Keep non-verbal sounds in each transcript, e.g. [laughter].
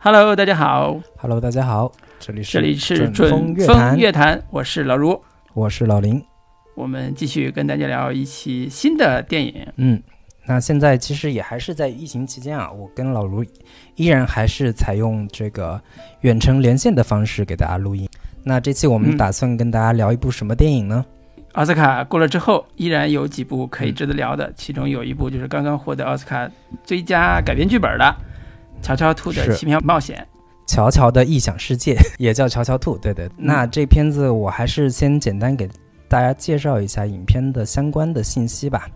Hello，大家好。Hello，大家好，这里是这里是准风乐坛，我是老卢。我是老林。我们继续跟大家聊一期新的电影。嗯，那现在其实也还是在疫情期间啊，我跟老卢依然还是采用这个远程连线的方式给大家录音。那这期我们嗯打算跟大家聊一部什么电影呢？奥斯卡过了之后，依然有几部可以值得聊嗯的，其中有一部就是刚刚获得奥斯卡最佳改编剧本的《乔乔兔的奇妙冒险》。乔乔的异想世界也叫乔乔兔，对对。那这片子我还是先简单给大家介绍一下影片的相关的信息吧。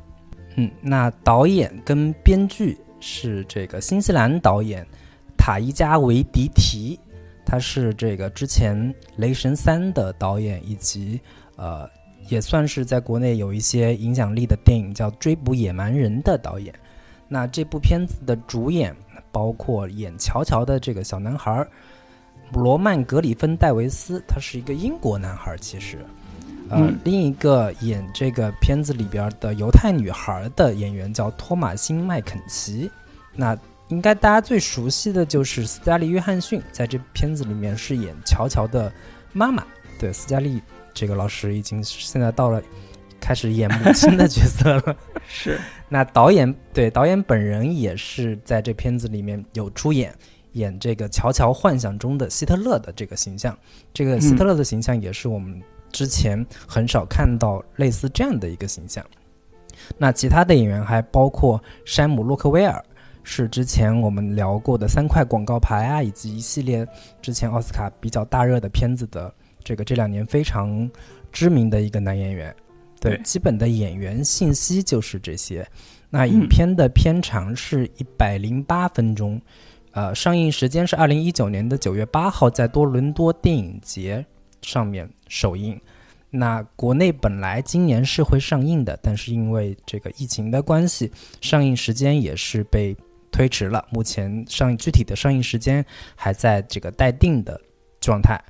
嗯，那导演跟编剧是这个新西兰导演塔伊加维迪提，他是这个之前《雷神三》的导演，以及呃也算是在国内有一些影响力的电影叫《追捕野蛮人》的导演。那这部片子的主演包括演乔乔的这个小男孩罗曼·格里芬·戴维斯，他是一个英国男孩，其实。呃，嗯另一个演这个片子里边的犹太女孩的演员叫托马辛·麦肯齐。那应该大家最熟悉的就是斯嘉丽·约翰逊，在这片子里面是演乔乔的妈妈。对，斯嘉丽这个老师已经现在到了开始演母亲的角色了。[laughs] [laughs] 是，那导演对导演本人也是在这片子里面有出演，演这个乔乔幻想中的希特勒的这个形象。这个希特勒的形象也是我们之前很少看到类似这样的一个形象。那其他的演员还包括山姆·洛克威尔，是之前我们聊过的三块广告牌啊，以及一系列之前奥斯卡比较大热的片子的这个这两年非常知名的一个男演员。对，对基本的演员信息就是这些。那嗯影片的片长是一百零八分钟，呃，上映时间是二零一九年的九月八号，在多伦多电影节上面首映。那国内本来今年是会上映的，但是因为这个疫情的关系，上映时间也是被推迟了。目前上映具体的上映时间还在这个待定的状态。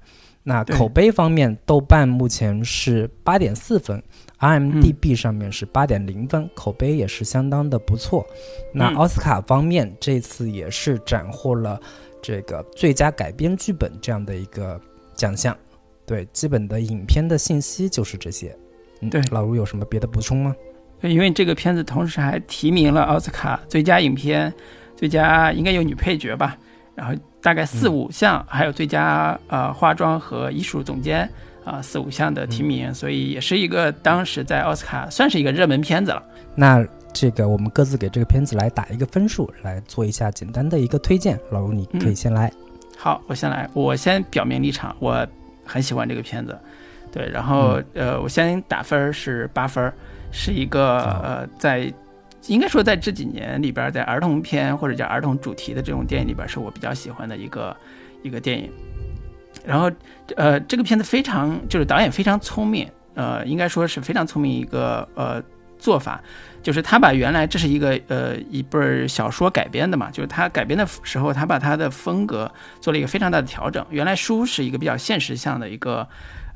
那口碑方面，豆瓣目前是八点四分，IMDB 上面是八点零分，口碑也是相当的不错。那嗯奥斯卡方面，这次也是斩获了这个最佳改编剧本这样的一个奖项。对，基本的影片的信息就是这些。嗯对老卢有什么别的补充吗？对因为这个片子同时还提名了奥斯卡最佳影片、最佳应该有女配角吧，然后大概四嗯五项，还有最佳呃化妆和艺术总监啊、四五项的提名，所以也是一个当时在奥斯卡算是一个热门片子了。那这个我们各自给这个片子来打一个分数，来做一下简单的一个推荐。老卢，你可以先来。好，我先来，我先表明立场，我很喜欢这个片子，对，然后、呃，我先打分儿是八分儿，是一个好呃，在应该说在这几年里边，在儿童片或者叫儿童主题的这种电影里边，是我比较喜欢的一个一个电影。然后呃，这个片子非常就是导演非常聪明，呃，应该说是非常聪明一个呃做法，就是他把原来这是一个呃一本小说改编的嘛，就是他改编的时候，他把他的风格做了一个非常大的调整。原来书是一个比较现实向的一个，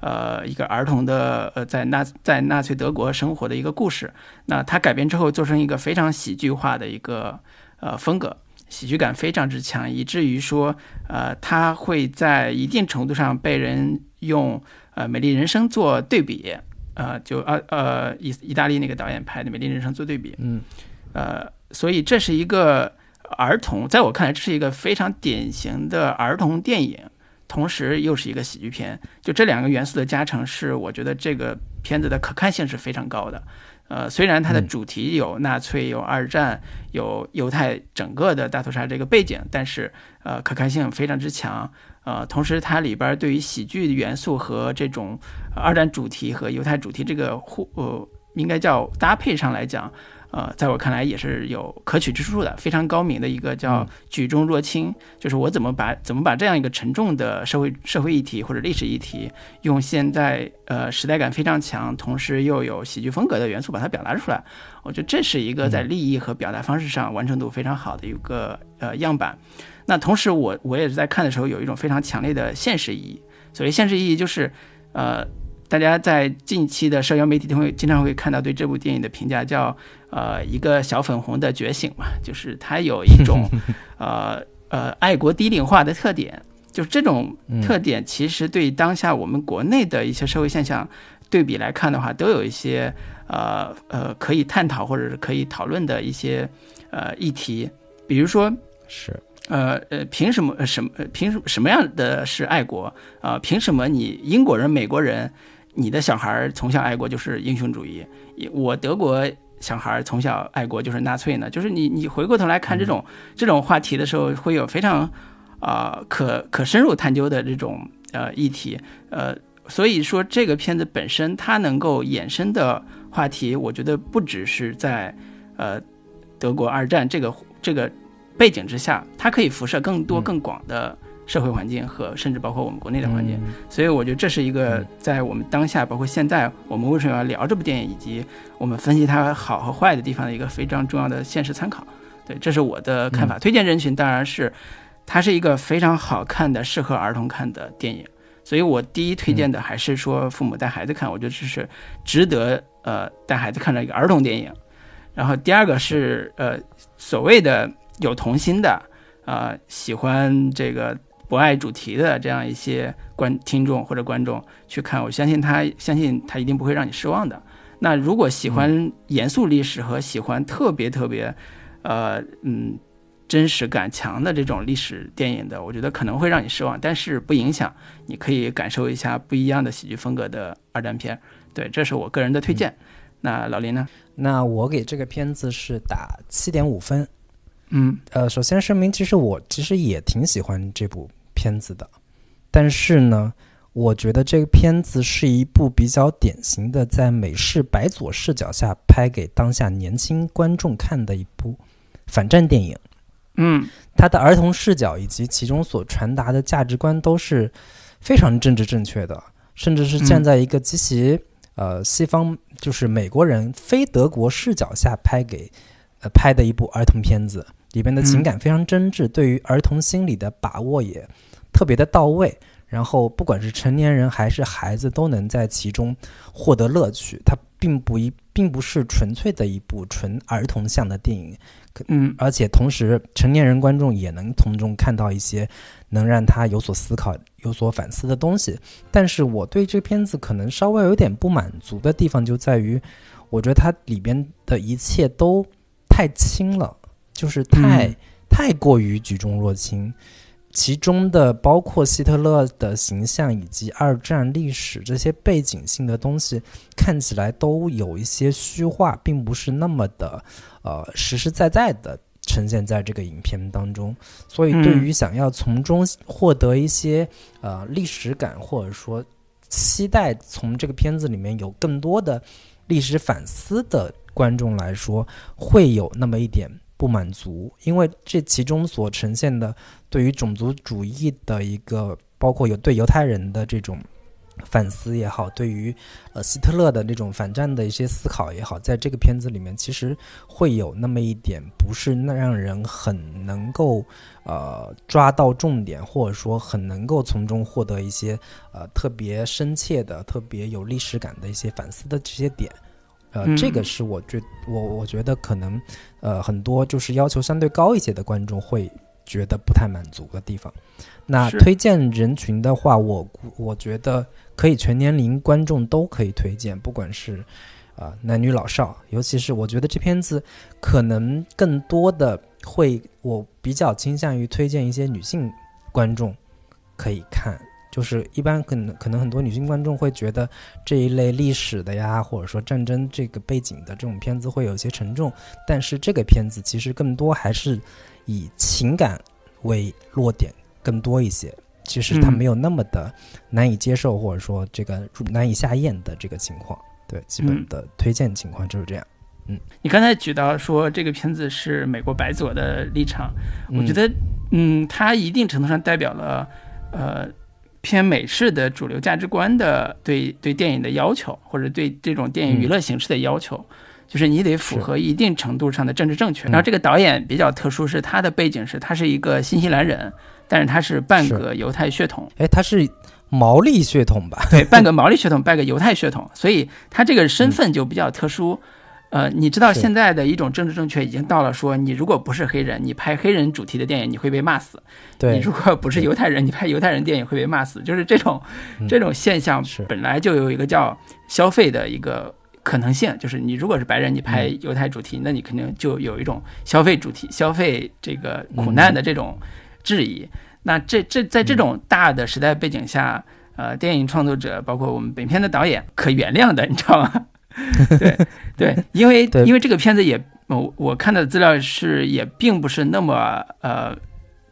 呃，一个儿童的呃在纳在纳粹德国生活的一个故事。那他改编之后做成一个非常喜剧化的一个呃风格，喜剧感非常之强，以至于说呃他会在一定程度上被人用呃《美丽人生》做对比。呃，就呃呃意意大利那个导演拍的《美丽人生》做对比，嗯，呃，所以这是一个儿童，在我看来，这是一个非常典型的儿童电影，同时又是一个喜剧片。就这两个元素的加成，是我觉得这个片子的可看性是非常高的。呃，虽然它的嗯主题有纳粹、有二战、有犹太整个的大屠杀这个背景，但是呃，可看性非常之强。呃，同时它里边对于喜剧元素和这种呃二战主题和犹太主题这个互呃，应该叫搭配上来讲，呃，在我看来也是有可取之处的，非常高明的一个叫嗯举重若轻，就是我怎么把怎么把这样一个沉重的社会社会议题或者历史议题，用现在呃时代感非常强，同时又有喜剧风格的元素把它表达出来，我觉得这是一个在立意和表达方式上完成度非常好的一个呃样板。那同时我我也是在看的时候有一种非常强烈的现实意义，所谓现实意义就是，呃，大家在近期的社交媒体都会经常会看到对这部电影的评价叫呃一个小粉红的觉醒嘛，就是它有一种 [laughs] 呃呃爱国低龄化的特点，就是这种特点其实对当下我们国内的一些社会现象对比来看的话，都有一些呃呃可以探讨或者是可以讨论的一些呃议题，比如说是。呃呃，凭什么？什么？凭什么？什么样的是爱国啊？凭什么你英国人、美国人，你的小孩从小爱国就是英雄主义？我德国小孩从小爱国就是纳粹呢？就是你你回过头来看这种这种话题的时候，会有非常啊可可深入探究的这种呃议题。呃，所以说这个片子本身它能够衍生的话题，我觉得不只是在呃德国二战这个这个。背景之下，它可以辐射更多、更广的社会环境和甚至包括我们国内的环境，所以我觉得这是一个在我们当下，包括现在，我们为什么要聊这部电影，以及我们分析它好和坏的地方的一个非常重要的现实参考。对，这是我的看法。推荐人群当然是，它是一个非常好看的、适合儿童看的电影，所以我第一推荐的还是说父母带孩子看，我觉得这是值得呃带孩子看的一个儿童电影。然后第二个是呃所谓的。有童心的，啊，喜欢这个博爱主题的这样一些观听众或者观众去看，我相信他，相信他一定不会让你失望的。那如果喜欢严肃历史和喜欢特别特别，呃，嗯，真实感强的这种历史电影的，我觉得可能会让你失望，但是不影响，你可以感受一下不一样的喜剧风格的二战片。对，这是我个人的推荐。那老林呢？那我给这个片子是打七点五分。嗯，呃，首先声明，其实我其实也挺喜欢这部片子的，但是呢，我觉得这个片子是一部比较典型的在美式白左视角下拍给当下年轻观众看的一部反战电影。嗯，它的儿童视角以及其中所传达的价值观都是非常政治正确的，甚至是站在一个极其呃西方，就是美国人非德国视角下拍给呃拍的一部儿童片子。里边的情感非常真挚，对于儿童心理的把握也特别的到位。然后，不管是成年人还是孩子，都能在其中获得乐趣。它并不一，并不是纯粹的一部纯儿童向的电影。嗯，而且同时，成年人观众也能从中看到一些能让他有所思考、有所反思的东西。但是我对这片子可能稍微有点不满足的地方，就在于我觉得它里边的一切都太轻了。就是太太过于举重若轻，其中的包括希特勒的形象以及二战历史这些背景性的东西，看起来都有一些虚化，并不是那么的呃实实在在的呈现在这个影片当中。所以，对于想要从中获得一些呃历史感，或者说期待从这个片子里面有更多的历史反思的观众来说，会有那么一点。不满足，因为这其中所呈现的对于种族主义的一个，包括有对犹太人的这种反思也好，对于呃希特勒的那种反战的一些思考也好，在这个片子里面，其实会有那么一点不是那让人很能够呃抓到重点，或者说很能够从中获得一些呃特别深切的、特别有历史感的一些反思的这些点。呃，这个是我觉我我觉得可能，呃，很多就是要求相对高一些的观众会觉得不太满足的地方。那推荐人群的话，我我觉得可以全年龄观众都可以推荐，不管是啊男女老少，尤其是我觉得这片子可能更多的会，我比较倾向于推荐一些女性观众可以看。就是一般可能可能很多女性观众会觉得这一类历史的呀，或者说战争这个背景的这种片子会有一些沉重，但是这个片子其实更多还是以情感为落点更多一些。其实它没有那么的难以接受，或者说这个难以下咽的这个情况。对，基本的推荐情况就是这样。嗯，你刚才举到说这个片子是美国白左的立场，我觉得嗯，它一定程度上代表了呃。偏美式的主流价值观的对对电影的要求，或者对这种电影娱乐形式的要求，就是你得符合一定程度上的政治正确。然后这个导演比较特殊，是他的背景是他是一个新西兰人，但是他是半个犹太血统。哎，他是毛利血统吧？对，半个 [laughs] 毛利血统，半个犹太血统，所以他这个身份就比较特殊。呃，你知道现在的一种政治正确已经到了说，你如果不是黑人，你拍黑人主题的电影，你会被骂死；对，你如果不是犹太人，你拍犹太人电影会被骂死。就是这种这种现象本来就有一个叫消费的一个可能性，就是你如果是白人，你拍犹太主题，那你肯定就有一种消费主题、消费这个苦难的这种质疑。那这这在这种大的时代背景下，呃，电影创作者包括我们本片的导演可原谅的，你知道吗？[laughs] 对对，因为因为这个片子也，我我看的资料是也并不是那么呃，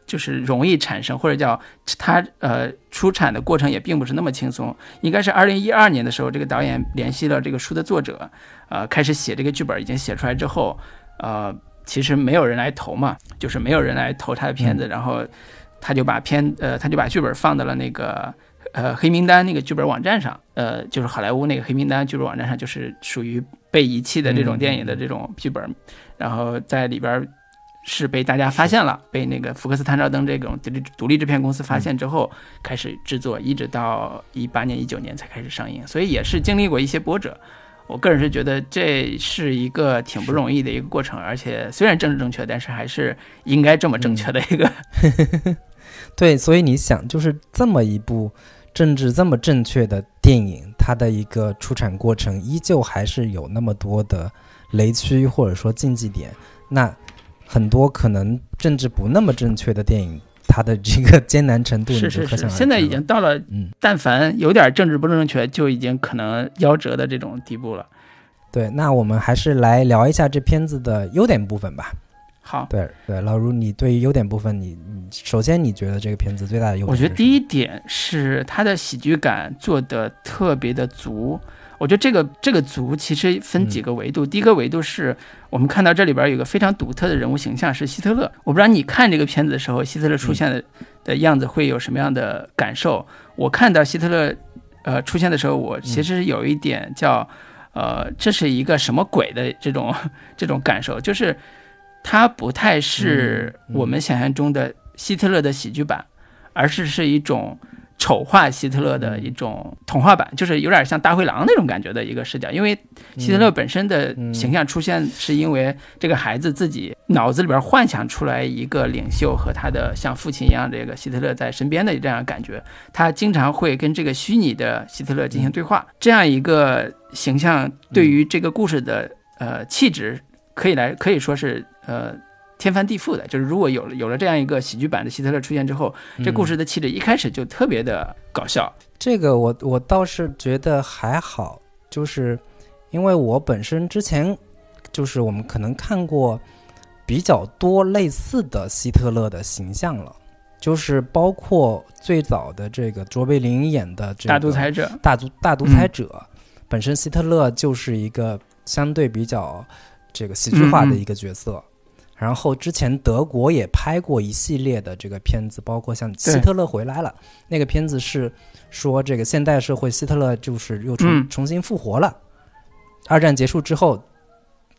就是容易产生或者叫它呃出产的过程也并不是那么轻松。应该是二零一二年的时候，这个导演联系了这个书的作者，呃，开始写这个剧本，已经写出来之后，呃，其实没有人来投嘛，就是没有人来投他的片子，然后他就把片呃他就把剧本放到了那个。呃，黑名单那个剧本网站上，呃，就是好莱坞那个黑名单剧本网站上，就是属于被遗弃的这种电影的这种剧本，然后在里边是被大家发现了，被那个福克斯探照灯这种独立独立制片公司发现之后，开始制作，一直到一八年、一九年才开始上映，所以也是经历过一些波折。我个人是觉得这是一个挺不容易的一个过程，而且虽然政治正确，但是还是应该这么正确的一个。[laughs] [laughs] 对，所以你想，就是这么一部。政治这么正确的电影，它的一个出产过程依旧还是有那么多的雷区或者说禁忌点。那很多可能政治不那么正确的电影，它的这个艰难程度是是是，现在已经到了，嗯，但凡有点政治不正确，就已经可能夭折的这种地步了。对，那我们还是来聊一下这片子的优点部分吧。好，对对，老卢，你对于优点部分，你你首先你觉得这个片子最大的优点？我觉得第一点是它的喜剧感做的特别的足。我觉得这个这个足其实分几个维度。第一个维度是我们看到这里边有个非常独特的人物形象是希特勒。我不知道你看这个片子的时候，希特勒出现的的样子会有什么样的感受？我看到希特勒呃出现的时候，我其实有一点叫呃这是一个什么鬼的这种 [laughs] 这种感受，就是。它不太是我们想象中的希特勒的喜剧版，而是是一种丑化希特勒的一种童话版，就是有点像大灰狼那种感觉的一个视角。因为希特勒本身的形象出现，是因为这个孩子自己脑子里边幻想出来一个领袖和他的像父亲一样这个希特勒在身边的这样感觉，他经常会跟这个虚拟的希特勒进行对话，这样一个形象对于这个故事的呃气质。可以来可以说是呃天翻地覆的，就是如果有了有了这样一个喜剧版的希特勒出现之后，这故事的气质一开始就特别的搞笑。这个我我倒是觉得还好，就是因为我本身之前就是我们可能看过比较多类似的希特勒的形象了，就是包括最早的这个卓别林演的这个大独裁者，大独大独裁者，本身希特勒就是一个相对比较。这个喜剧化的一个角色，然后之前德国也拍过一系列的这个片子，包括像《希特勒回来了》那个片子是说这个现代社会希特勒就是又重重新复活了。二战结束之后，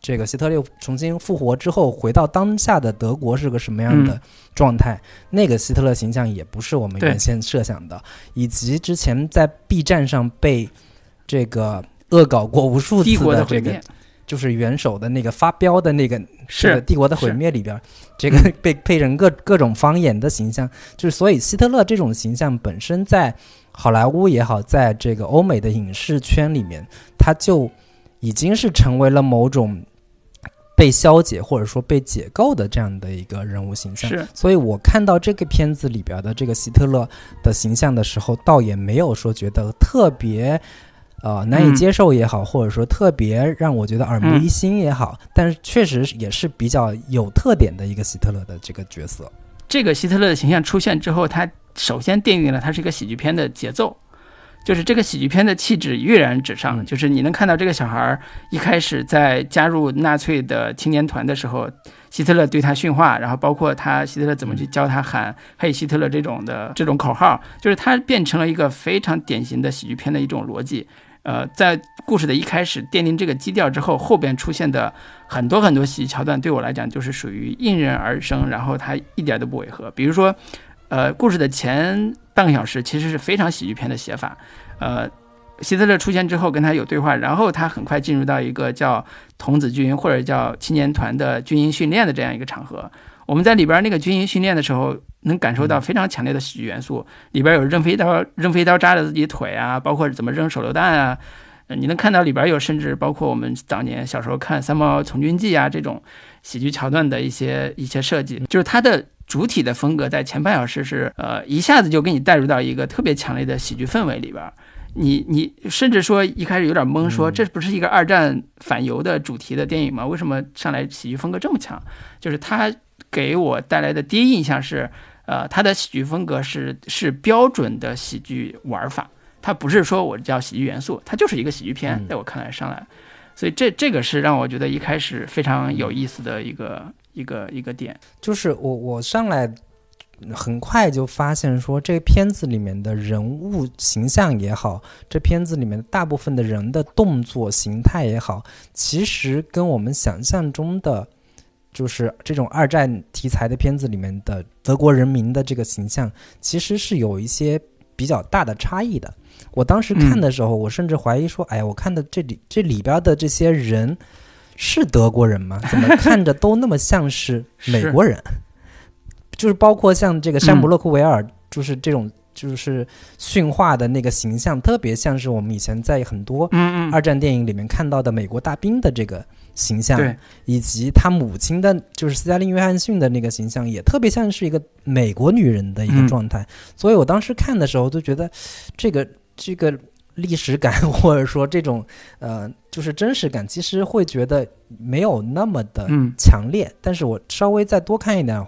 这个希特勒重新复活之后，回到当下的德国是个什么样的状态？那个希特勒形象也不是我们原先设想的，以及之前在 B 站上被这个恶搞过无数次的这个。就是元首的那个发飙的那个是帝国的毁灭里边，这个 [laughs] 被配成各各种方言的形象，就是所以希特勒这种形象本身在好莱坞也好，在这个欧美的影视圈里面，他就已经是成为了某种被消解或者说被解构的这样的一个人物形象。是，所以我看到这个片子里边的这个希特勒的形象的时候，倒也没有说觉得特别。呃，难以接受也好，或者说特别让我觉得耳目一新也好，但是确实也是比较有特点的一个希特勒的这个角色。这个希特勒的形象出现之后，他首先奠定了他是一个喜剧片的节奏，就是这个喜剧片的气质跃然纸上。就是你能看到这个小孩儿一开始在加入纳粹的青年团的时候，希特勒对他训话，然后包括他希特勒怎么去教他喊“嘿，希特勒”这种的这种口号，就是他变成了一个非常典型的喜剧片的一种逻辑。呃，在故事的一开始奠定这个基调之后，后边出现的很多很多喜剧桥段，对我来讲就是属于应运而生，然后它一点都不违和。比如说，呃，故事的前半个小时其实是非常喜剧片的写法。呃，希特勒出现之后跟他有对话，然后他很快进入到一个叫童子军或者叫青年团的军营训练的这样一个场合。我们在里边那个军营训练的时候，能感受到非常强烈的喜剧元素，里边有扔飞刀、扔飞刀扎着自己腿啊，包括怎么扔手榴弹啊。你能看到里边有，甚至包括我们当年小时候看《三毛从军记》啊这种喜剧桥段的一些一些设计，就是它的主体的风格在前半小时是呃一下子就给你带入到一个特别强烈的喜剧氛围里边。你你甚至说一开始有点懵，说这不是一个二战反犹的主题的电影吗？为什么上来喜剧风格这么强？就是它给我带来的第一印象是，呃，他的喜剧风格是是标准的喜剧玩法。它不是说我叫喜剧元素，它就是一个喜剧片，在我看来上来，所以这这个是让我觉得一开始非常有意思的一个一个一个点。就是我我上来很快就发现说，这片子里面的人物形象也好，这片子里面大部分的人的动作形态也好，其实跟我们想象中的，就是这种二战题材的片子里面的德国人民的这个形象，其实是有一些比较大的差异的。我当时看的时候，我甚至怀疑说：“哎呀，我看的这里这里边的这些人是德国人吗？怎么看着都那么像是 [laughs] 美国人？[laughs] 就是包括像这个山姆洛克维尔，就是这种就是驯化的那个形象，特别像是我们以前在很多二战电影里面看到的美国大兵的这个形象，以及他母亲的，就是斯嘉丽·约翰逊的那个形象，也特别像是一个美国女人的一个状态。所以我当时看的时候，就觉得这个。这个历史感，或者说这种呃，就是真实感，其实会觉得没有那么的强烈。但是我稍微再多看一点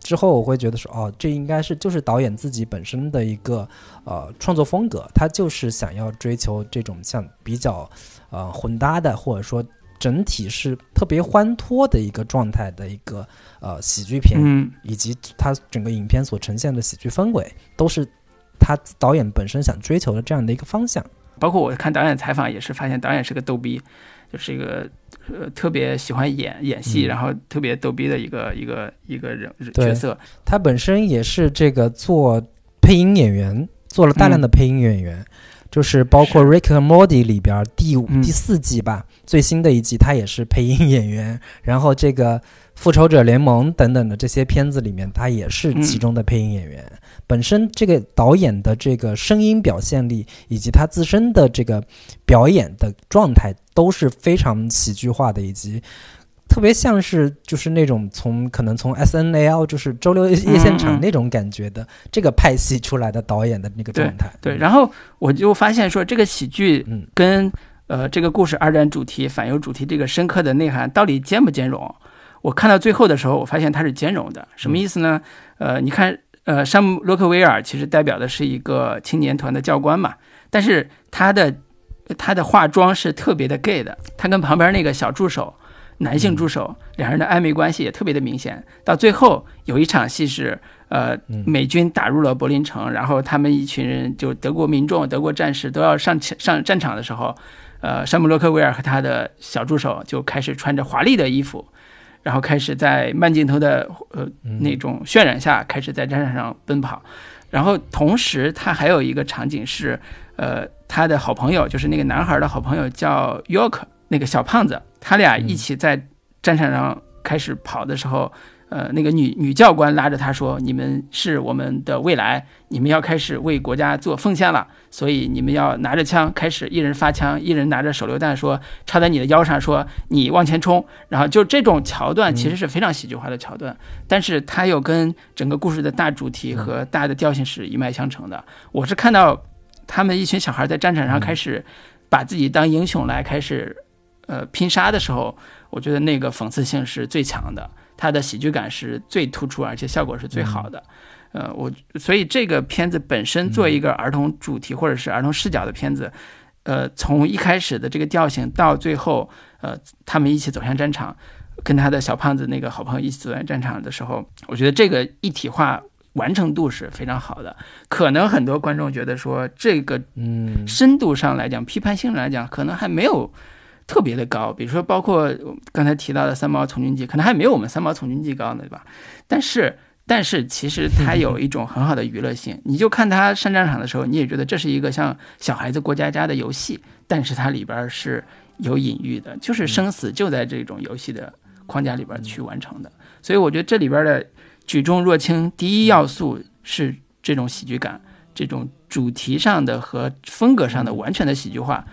之后，我会觉得说，哦，这应该是就是导演自己本身的一个呃创作风格，他就是想要追求这种像比较呃混搭的，或者说整体是特别欢脱的一个状态的一个呃喜剧片，以及它整个影片所呈现的喜剧氛围都是。他导演本身想追求的这样的一个方向，包括我看导演采访也是发现，导演是个逗逼，就是一个呃特别喜欢演演戏，然后特别逗逼的一个一个一个人角色。他本身也是这个做配音演员，做了大量的配音演员，就是包括《Rick and Morty》里边第五第四季吧，最新的一季他也是配音演员，然后这个《复仇者联盟》等等的这些片子里面，他也是其中的配音演员。本身这个导演的这个声音表现力，以及他自身的这个表演的状态都是非常喜剧化的，以及特别像是就是那种从可能从 S N L 就是周六夜现场那种感觉的这个派系出来的导演的那个状态。对，然后我就发现说这个喜剧跟呃这个故事二战主题反犹主题这个深刻的内涵到底兼不兼容？我看到最后的时候，我发现它是兼容的。什么意思呢？呃，你看。呃，山姆·洛克威尔其实代表的是一个青年团的教官嘛，但是他的他的化妆是特别的 gay 的，他跟旁边那个小助手，男性助手，两人的暧昧关系也特别的明显。到最后有一场戏是，呃，美军打入了柏林城，然后他们一群人就德国民众、德国战士都要上上战场的时候，呃，山姆·洛克威尔和他的小助手就开始穿着华丽的衣服。然后开始在慢镜头的呃那种渲染下，开始在战场上奔跑。然后同时，他还有一个场景是，呃，他的好朋友就是那个男孩的好朋友叫 York，那个小胖子，他俩一起在战场上开始跑的时候。呃，那个女女教官拉着他说：“你们是我们的未来，你们要开始为国家做奉献了。所以你们要拿着枪，开始一人发枪，一人拿着手榴弹，说插在你的腰上，说你往前冲。然后就这种桥段其实是非常喜剧化的桥段，但是它又跟整个故事的大主题和大的调性是一脉相承的。我是看到他们一群小孩在战场上开始把自己当英雄来开始呃拼杀的时候，我觉得那个讽刺性是最强的。”它的喜剧感是最突出，而且效果是最好的。呃，我所以这个片子本身作为一个儿童主题或者是儿童视角的片子，呃，从一开始的这个调性到最后，呃，他们一起走向战场，跟他的小胖子那个好朋友一起走向战场的时候，我觉得这个一体化完成度是非常好的。可能很多观众觉得说，这个嗯，深度上来讲，批判性来讲，可能还没有。特别的高，比如说包括刚才提到的《三毛从军记》，可能还没有我们《三毛从军记》高呢，对吧？但是但是其实它有一种很好的娱乐性。你就看他上战场的时候，你也觉得这是一个像小孩子过家家的游戏，但是它里边是有隐喻的，就是生死就在这种游戏的框架里边去完成的。所以我觉得这里边的举重若轻，第一要素是这种喜剧感，这种主题上的和风格上的完全的喜剧化，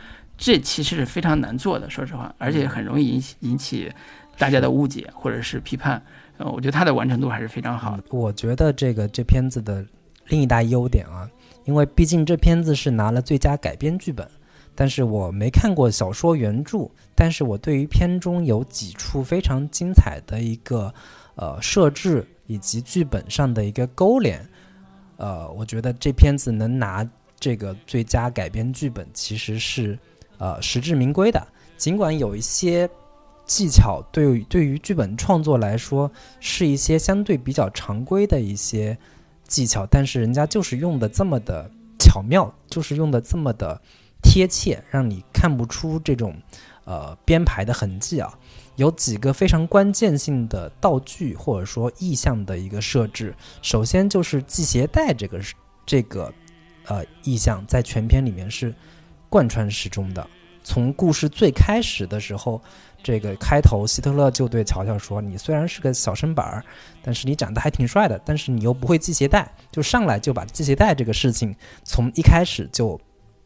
这其实是非常难做的，说实话，而且很容易引起引起大家的误解或者是批判。呃，我觉得它的完成度还是非常好的。我觉得这个这片子的另一大优点啊，因为毕竟这片子是拿了最佳改编剧本，但是我没看过小说原著，但是我对于片中有几处非常精彩的一个呃设置以及剧本上的一个勾连，呃，我觉得这片子能拿这个最佳改编剧本其实是呃实至名归的，尽管有一些。技巧对对于剧本创作来说是一些相对比较常规的一些技巧，但是人家就是用的这么的巧妙，就是用的这么的贴切，让你看不出这种呃编排的痕迹啊。有几个非常关键性的道具或者说意象的一个设置，首先就是系鞋带这个这个呃意象在全片里面是贯穿始终的，从故事最开始的时候。这个开头，希特勒就对乔乔说：“你虽然是个小身板儿，但是你长得还挺帅的。但是你又不会系鞋带，就上来就把系鞋带这个事情从一开始就，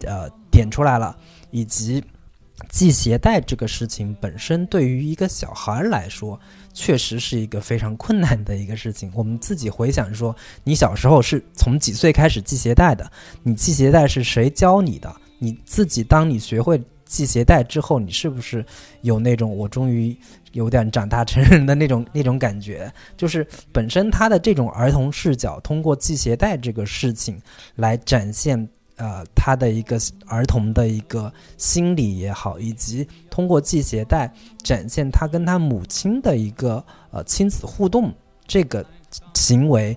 呃，点出来了。以及系鞋带这个事情本身，对于一个小孩来说，确实是一个非常困难的一个事情。我们自己回想说，你小时候是从几岁开始系鞋带的？你系鞋带是谁教你的？你自己当你学会。”系鞋带之后，你是不是有那种我终于有点长大成人的那种那种感觉？就是本身他的这种儿童视角，通过系鞋带这个事情来展现呃他的一个儿童的一个心理也好，以及通过系鞋带展现他跟他母亲的一个呃亲子互动这个行为。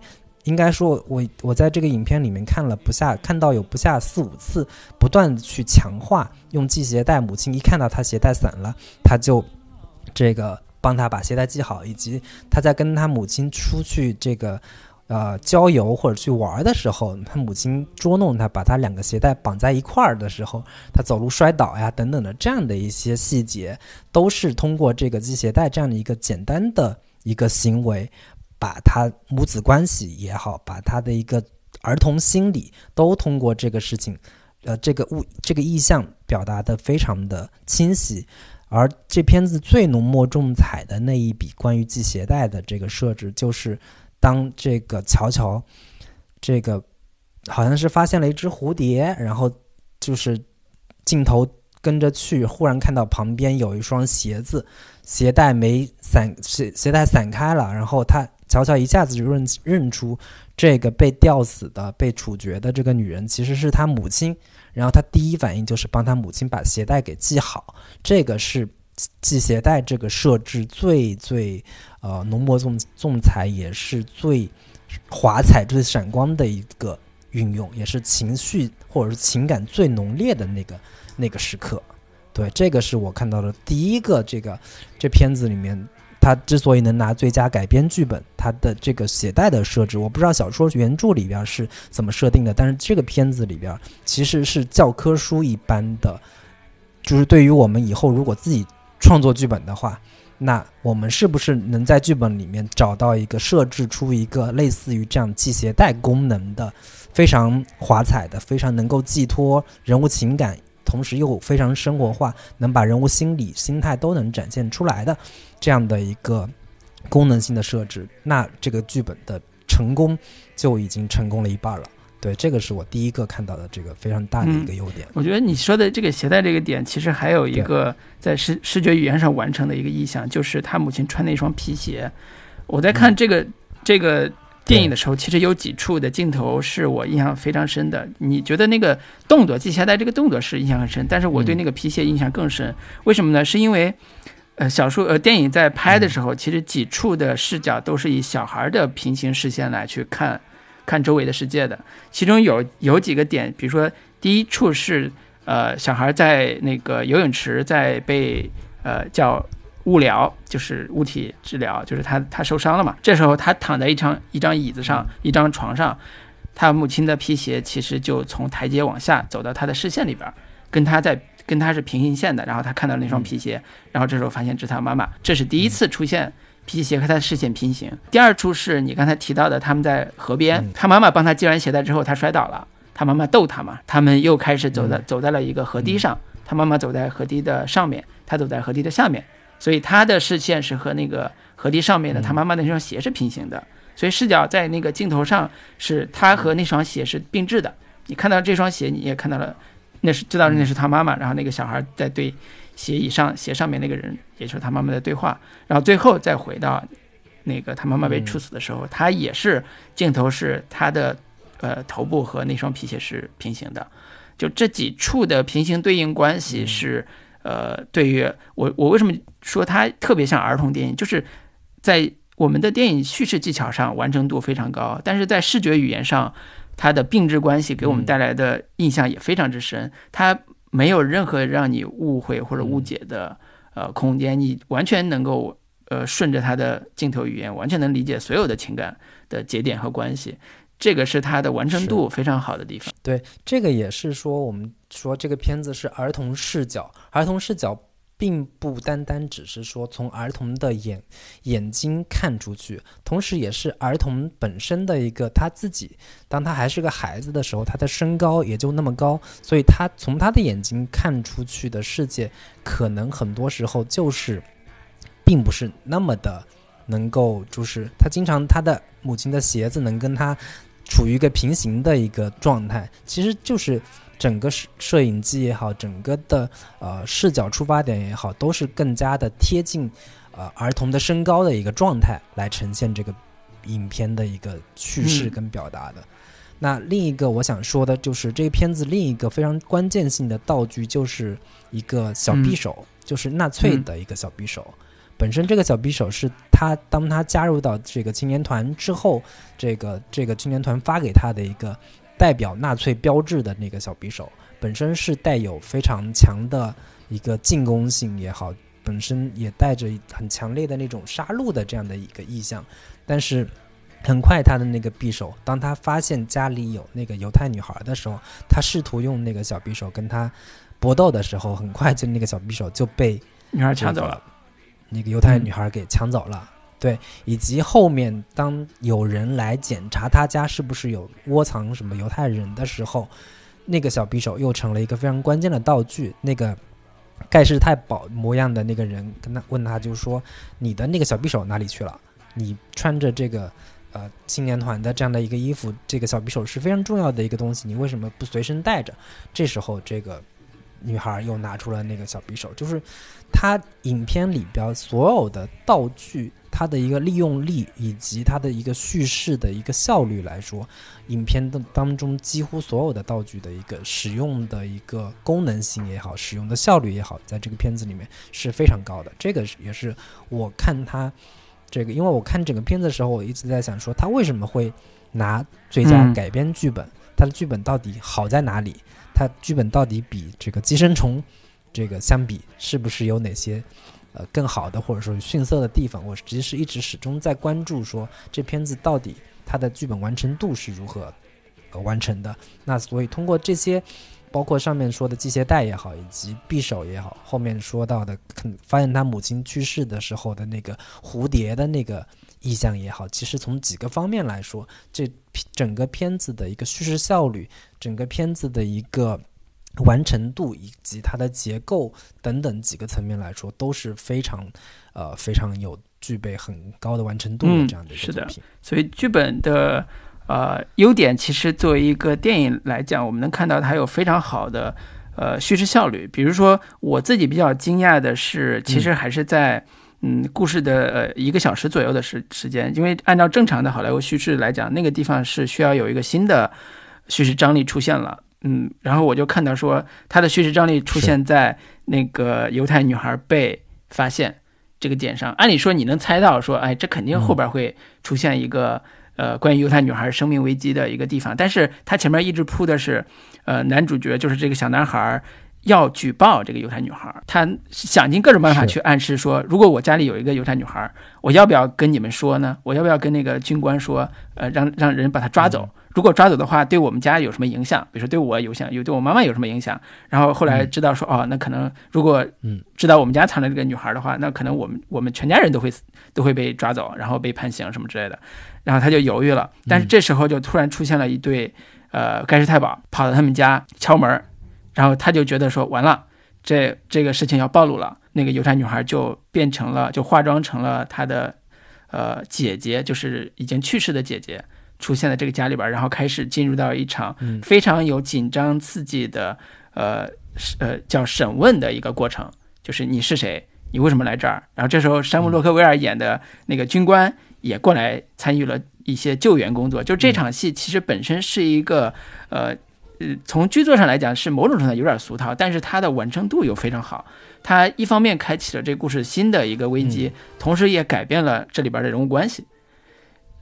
应该说，我我在这个影片里面看了不下，看到有不下四五次，不断去强化用系鞋带。母亲一看到他鞋带散了，他就这个帮他把鞋带系好，以及他在跟他母亲出去这个呃郊游或者去玩的时候，他母亲捉弄他，把他两个鞋带绑在一块儿的时候，他走路摔倒呀等等的这样的一些细节，都是通过这个系鞋带这样的一个简单的一个行为。把他母子关系也好，把他的一个儿童心理都通过这个事情，呃，这个物这个意象表达的非常的清晰。而这片子最浓墨重彩的那一笔关于系鞋带的这个设置，就是当这个乔乔，这个好像是发现了一只蝴蝶，然后就是镜头跟着去，忽然看到旁边有一双鞋子，鞋带没散，鞋鞋带散开了，然后他。乔乔一下子就认认出这个被吊死的、被处决的这个女人其实是他母亲，然后他第一反应就是帮他母亲把鞋带给系好。这个是系鞋带这个设置最最呃浓墨重重彩，也是最华彩、最闪光的一个运用，也是情绪或者是情感最浓烈的那个那个时刻。对，这个是我看到的第一个这个这片子里面。他之所以能拿最佳改编剧本，他的这个鞋带的设置，我不知道小说原著里边是怎么设定的，但是这个片子里边其实是教科书一般的，就是对于我们以后如果自己创作剧本的话，那我们是不是能在剧本里面找到一个设置出一个类似于这样系鞋带功能的，非常华彩的，非常能够寄托人物情感。同时又非常生活化，能把人物心理、心态都能展现出来的这样的一个功能性的设置，那这个剧本的成功就已经成功了一半了。对，这个是我第一个看到的这个非常大的一个优点。我觉得你说的这个携带这个点，其实还有一个在视视觉语言上完成的一个意象，就是他母亲穿的一双皮鞋。我在看这个这个。电影的时候，其实有几处的镜头是我印象非常深的。你觉得那个动作系鞋带这个动作是印象很深，但是我对那个皮鞋印象更深。为什么呢？是因为，呃，小说呃电影在拍的时候，其实几处的视角都是以小孩的平行视线来去看，看周围的世界的。其中有有几个点，比如说第一处是呃小孩在那个游泳池在被呃叫。物疗，就是物体治疗，就是他他受伤了嘛。这时候他躺在一张一张椅子上，一张床上，他母亲的皮鞋其实就从台阶往下走到他的视线里边，跟他在跟他是平行线的。然后他看到那双皮鞋，然后这时候发现这是他妈妈。这是第一次出现皮鞋和他的视线平行。第二处是你刚才提到的，他们在河边，他妈妈帮他系完鞋带之后，他摔倒了。他妈妈逗他嘛，他们又开始走在走在了一个河堤上，他妈妈走在河堤的上面，他走在河堤的下面，所以他的视线是和那个河堤上面的他妈妈那双鞋是平行的，所以视角在那个镜头上是他和那双鞋是并置的。你看到这双鞋，你也看到了，那是知道那是他妈妈，然后那个小孩在对鞋以上鞋上面那个人，也就是他妈妈的对话，然后最后再回到那个他妈妈被处死的时候，他也是镜头是他的。呃，头部和那双皮鞋是平行的，就这几处的平行对应关系是，呃，对于我，我为什么说它特别像儿童电影？就是在我们的电影叙事技巧上完成度非常高，但是在视觉语言上，它的并置关系给我们带来的印象也非常之深。它没有任何让你误会或者误解的呃空间，你完全能够呃顺着它的镜头语言，完全能理解所有的情感的节点和关系。这个是它的完成度非常好的地方。对，这个也是说，我们说这个片子是儿童视角，儿童视角并不单单只是说从儿童的眼眼睛看出去，同时也是儿童本身的一个他自己，当他还是个孩子的时候，他的身高也就那么高，所以他从他的眼睛看出去的世界，可能很多时候就是，并不是那么的能够，就是他经常他的母亲的鞋子能跟他。处于一个平行的一个状态，其实就是整个摄摄影机也好，整个的呃视角出发点也好，都是更加的贴近呃儿童的身高的一个状态来呈现这个影片的一个叙事跟表达的。那另一个我想说的就是这个片子另一个非常关键性的道具就是一个小匕首，就是纳粹的一个小匕首。本身这个小匕首是他当他加入到这个青年团之后，这个这个青年团发给他的一个代表纳粹标志的那个小匕首，本身是带有非常强的一个进攻性也好，本身也带着很强烈的那种杀戮的这样的一个意象。但是很快他的那个匕首，当他发现家里有那个犹太女孩的时候，他试图用那个小匕首跟他搏斗的时候，很快就那个小匕首就被女孩抢走了。那个犹太女孩给抢走了，对，以及后面当有人来检查他家是不是有窝藏什么犹太人的时候，那个小匕首又成了一个非常关键的道具。那个盖世太保模样的那个人跟他问他，就说你的那个小匕首哪里去了？你穿着这个呃青年团的这样的一个衣服，这个小匕首是非常重要的一个东西，你为什么不随身带着？这时候这个。女孩又拿出了那个小匕首，就是他影片里边所有的道具，它的一个利用力以及它的一个叙事的一个效率来说，影片的当中几乎所有的道具的一个使用的一个功能性也好，使用的效率也好，在这个片子里面是非常高的。这个也是我看他这个，因为我看整个片子的时候，我一直在想说，他为什么会拿最佳改编剧本？他的剧本到底好在哪里？它剧本到底比这个《寄生虫》这个相比，是不是有哪些呃更好的或者说逊色的地方？我其实一直始终在关注说这片子到底它的剧本完成度是如何呃完成的。那所以通过这些，包括上面说的系鞋带也好，以及匕首也好，后面说到的发现他母亲去世的时候的那个蝴蝶的那个意象也好，其实从几个方面来说，这整个片子的一个叙事效率。整个片子的一个完成度以及它的结构等等几个层面来说，都是非常呃非常有具备很高的完成度的这样的一个作品。所以剧本的呃优点，其实作为一个电影来讲，我们能看到它有非常好的呃叙事效率。比如说，我自己比较惊讶的是，其实还是在嗯故事的呃一个小时左右的时时间，因为按照正常的好莱坞叙事来讲，那个地方是需要有一个新的。叙事张力出现了，嗯，然后我就看到说，他的叙事张力出现在那个犹太女孩被发现这个点上。按理说你能猜到说，哎，这肯定后边会出现一个呃关于犹太女孩生命危机的一个地方。但是他前面一直铺的是，呃，男主角就是这个小男孩要举报这个犹太女孩，他想尽各种办法去暗示说，如果我家里有一个犹太女孩，我要不要跟你们说呢？我要不要跟那个军官说，呃，让让人把她抓走？如果抓走的话，对我们家有什么影响？比如说对我有响，有对我妈妈有什么影响？然后后来知道说，哦，那可能如果知道我们家藏着这个女孩的话，那可能我们我们全家人都会都会被抓走，然后被判刑什么之类的。然后他就犹豫了，但是这时候就突然出现了一对呃盖世太保跑到他们家敲门，然后他就觉得说完了，这这个事情要暴露了。那个犹太女孩就变成了就化妆成了她的呃姐姐，就是已经去世的姐姐。出现在这个家里边，然后开始进入到一场非常有紧张刺激的，呃，呃，叫审问的一个过程，就是你是谁，你为什么来这儿？然后这时候山姆洛克威尔演的那个军官也过来参与了一些救援工作。就这场戏其实本身是一个，呃，呃，从剧作上来讲是某种程度有点俗套，但是它的完成度又非常好。它一方面开启了这故事新的一个危机，同时也改变了这里边的人物关系。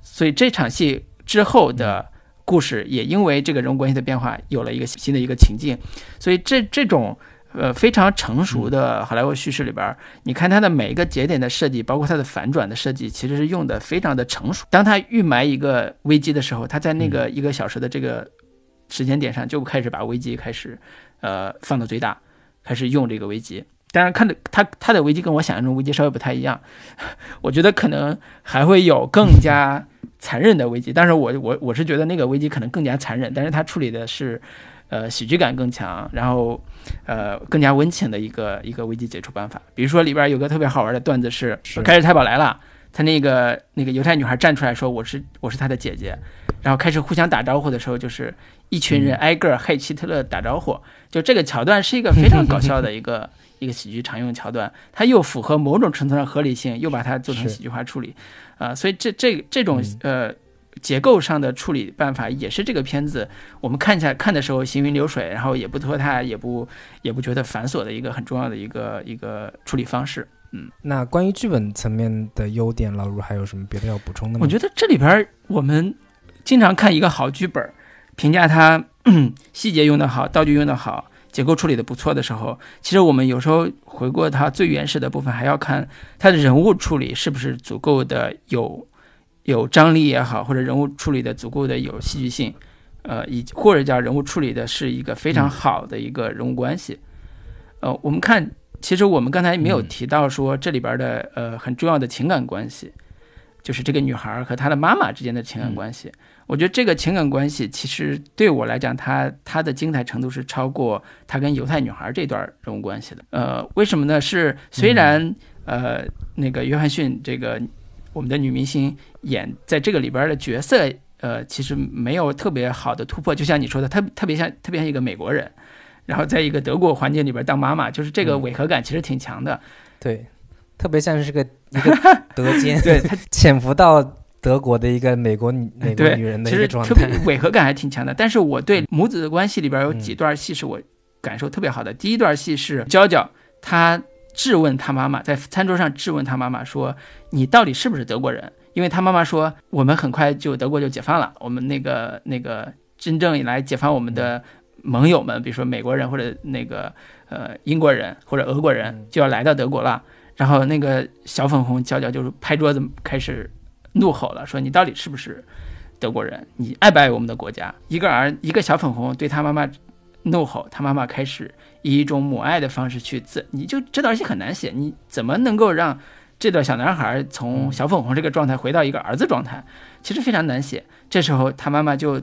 所以这场戏。之后的故事也因为这个人物关系的变化，有了一个新的一个情境，所以这这种呃非常成熟的好莱坞叙事里边，你看它的每一个节点的设计，包括它的反转的设计，其实是用的非常的成熟。当他预埋一个危机的时候，他在那个一个小时的这个时间点上就开始把危机开始呃放到最大，开始用这个危机。当然，看的他他的危机跟我想象中危机稍微不太一样，[laughs] 我觉得可能还会有更加。残忍的危机，但是我我我是觉得那个危机可能更加残忍，但是他处理的是，呃，喜剧感更强，然后，呃，更加温情的一个一个危机解除办法。比如说里边有个特别好玩的段子是，开始太保来了，他那个那个犹太女孩站出来说我是我是他的姐姐，然后开始互相打招呼的时候，就是一群人挨个害希特勒打招呼，就这个桥段是一个非常搞笑的一个 [laughs] 一个喜剧常用桥段，它又符合某种程度上合理性，又把它做成喜剧化处理。啊，所以这这这种呃结构上的处理办法，也是这个片子我们看起来看的时候行云流水，然后也不拖沓，也不也不觉得繁琐的一个很重要的一个一个处理方式。嗯，那关于剧本层面的优点，老卢还有什么别的要补充的吗？我觉得这里边我们经常看一个好剧本，评价它 [clears throat] 细节用得好，道具用得好。结构处理的不错的时候，其实我们有时候回过它最原始的部分，还要看它的人物处理是不是足够的有有张力也好，或者人物处理的足够的有戏剧性，呃，以或者叫人物处理的是一个非常好的一个人物关系。呃，我们看，其实我们刚才没有提到说这里边的呃很重要的情感关系，就是这个女孩和她的妈妈之间的情感关系。我觉得这个情感关系其实对我来讲，她她的精彩程度是超过她跟犹太女孩这段人物关系的。呃，为什么呢？是虽然呃那个约翰逊这个我们的女明星演在这个里边的角色，呃，其实没有特别好的突破。就像你说的，特特别像特别像一个美国人，然后在一个德国环境里边当妈妈，就是这个违和感其实挺强的。对，特别像是个 [laughs] 一个德奸，对他 [laughs] 潜伏到。德国的一个美国女美国女人的一个状态，违和感还挺强的。但是我对母子的关系里边有几段戏是我感受特别好的。第一段戏是娇娇，她质问她妈妈，在餐桌上质问她妈妈说：“你到底是不是德国人？”因为她妈妈说：“我们很快就德国就解放了，我们那个那个真正来解放我们的盟友们，比如说美国人或者那个呃英国人或者俄国人就要来到德国了。”然后那个小粉红娇娇就是拍桌子开始。怒吼了，说你到底是不是德国人？你爱不爱我们的国家？一个儿，一个小粉红对他妈妈怒吼，他妈妈开始以一种母爱的方式去自，你就这段戏很难写，你怎么能够让这段小男孩从小粉红这个状态回到一个儿子状态？其实非常难写。这时候他妈妈就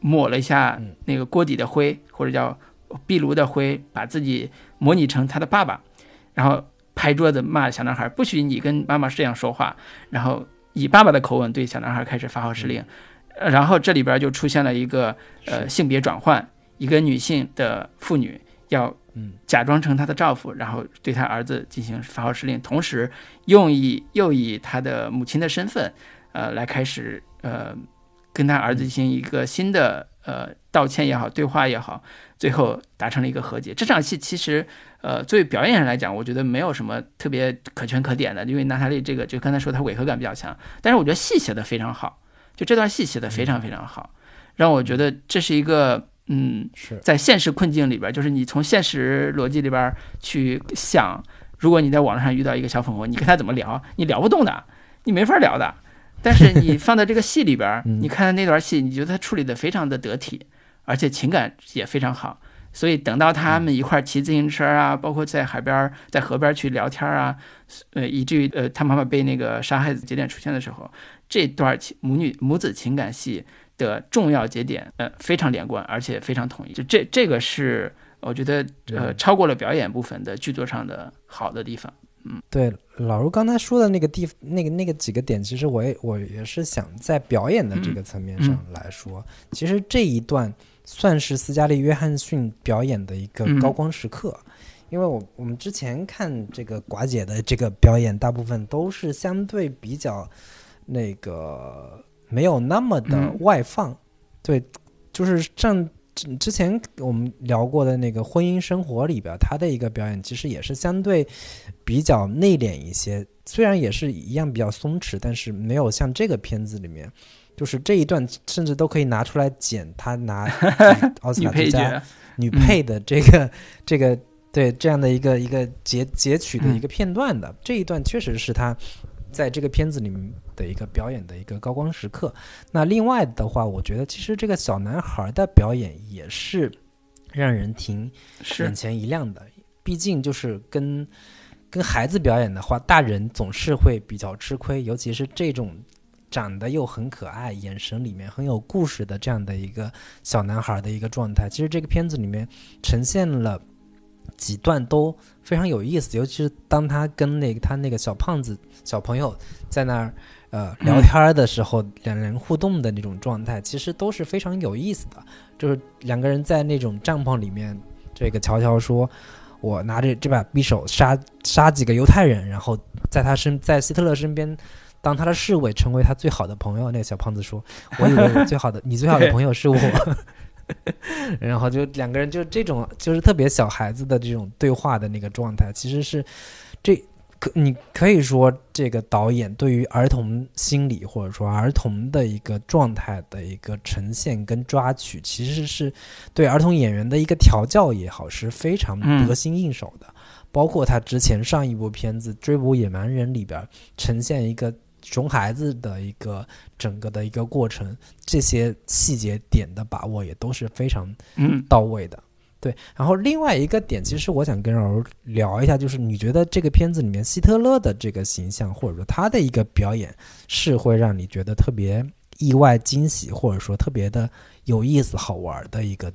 抹了一下那个锅底的灰，或者叫壁炉的灰，把自己模拟成他的爸爸，然后拍桌子骂小男孩：不许你跟妈妈这样说话。然后。以爸爸的口吻对小男孩开始发号施令，然后这里边就出现了一个呃性别转换，一个女性的妇女要假装成她的丈夫，然后对她儿子进行发号施令，同时用以又以她的母亲的身份，呃来开始呃跟她儿子进行一个新的呃道歉也好，对话也好，最后达成了一个和解。这场戏其实。呃，作为表演上来讲，我觉得没有什么特别可圈可点的，因为娜塔莉这个就刚才说她违和感比较强，但是我觉得戏写的非常好，就这段戏写的非常非常好，让我觉得这是一个嗯，是在现实困境里边，就是你从现实逻辑里边去想，如果你在网络上遇到一个小粉红，你跟他怎么聊？你聊不动的，你没法聊的。但是你放在这个戏里边，[laughs] 嗯你看那段戏，你觉得他处理的非常的得体，而且情感也非常好。所以等到他们一块儿骑自行车啊，包括在海边儿、在河边儿去聊天啊，呃，以至于呃他妈妈被那个杀害的节点出现的时候，这段情母女母子情感戏的重要节点，呃，非常连贯，而且非常统一。就这这个是我觉得呃超过了表演部分的剧作上的好的地方。嗯对，老卢刚才说的那个地那个那个几个点，其实我也我也是想在表演的这个层面上来说，其实这一段算是斯嘉丽·约翰逊表演的一个嗯。高光时刻。因为我我们之前看这个寡姐的这个表演，大部分都是相对比较那个没有那么的嗯。外放，对，就是像之之前我们聊过的那个婚姻生活里边，她的一个表演其实也是相对比较内敛一些，虽然也是一样比较松弛，但是没有像这个片子里面，就是这一段甚至都可以拿出来剪，他拿 [laughs] 奥斯卡最佳，女配的这个、这个对这样的一个一个截截取的一嗯。个片段的、这一段，确实是他在这个片子里面的一个表演的一个高光时刻。那另外的话，我觉得其实这个小男孩的表演也是让人挺眼前一亮的，毕竟就是跟跟孩子表演的话，大人总是会比较吃亏，尤其是这种长得又很可爱、眼神里面很有故事的这样的一个小男孩的一个状态。其实这个片子里面呈现了几段都非常有意思，尤其是当他跟那个他那个小胖子小朋友在那儿。呃，聊天儿的时候，两人互动的那种状态，其实都是非常有意思的。就是两个人在那种帐篷里面，这个乔乔说：“我拿着这把匕首杀杀几个犹太人，然后在他身在希特勒身边当他的侍卫，成为他最好的朋友。”那个小胖子说：“ [laughs] 我以为我最好的你最好的朋友是我。[laughs] ”然后就两个人就这种就是特别小孩子的这种对话的那个状态，其实是这可你可以说这个导演对于儿童心理或者说儿童的一个状态的一个呈现跟抓取，其实是对儿童演员的一个调教也好，是非常嗯得心应手的。包括他之前上一部片子《追捕野蛮人》里边呈现一个熊孩子的一个整个的一个过程，这些细节点的把握也都是非常嗯到位的。对，然后另外一个点，其实我想跟老师聊一下，就是你觉得这个片子里面希特勒的这个形象，或者说他的一个表演，是会让你觉得特别意外惊喜，或者说特别的有意思、好玩的一个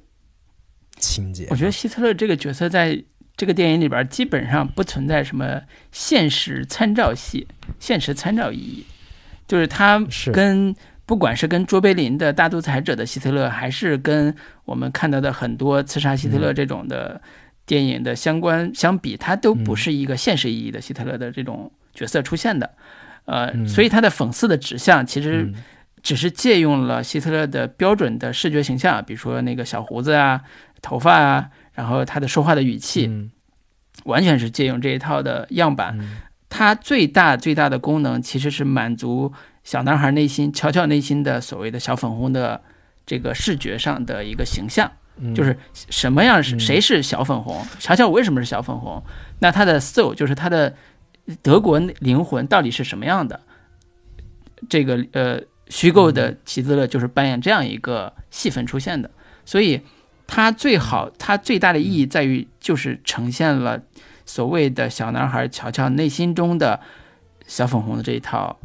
情节？我觉得希特勒这个角色在这个电影里边基本上不存在什么现实参照系、现实参照意义，就是他是。跟不管是跟卓别林的大独裁者的希特勒，还是跟我们看到的很多刺杀希特勒这种的电影的相关相比，它都不是一个现实意义的希特勒的这种角色出现的。呃，嗯。所以他的讽刺的指向其实嗯。只是借用了希特勒的标准的视觉形象，比如说那个小胡子啊、头发啊，然后他的说话的语气，嗯完全是借用这一套的样板。嗯它最大最大的功能其实是满足小男孩内心、乔乔内心的所谓的小粉红的这个视觉上的一个形象，嗯就是什么样是嗯谁是小粉红，乔乔为什么是小粉红？那他的 soul 就是他的德国灵魂到底是什么样的？这个呃虚构的希特勒就是扮演这样一个戏份出现的，所以它最好，它最大的意义在于就是呈现了所谓的小男孩乔乔内心中的小粉红的这一套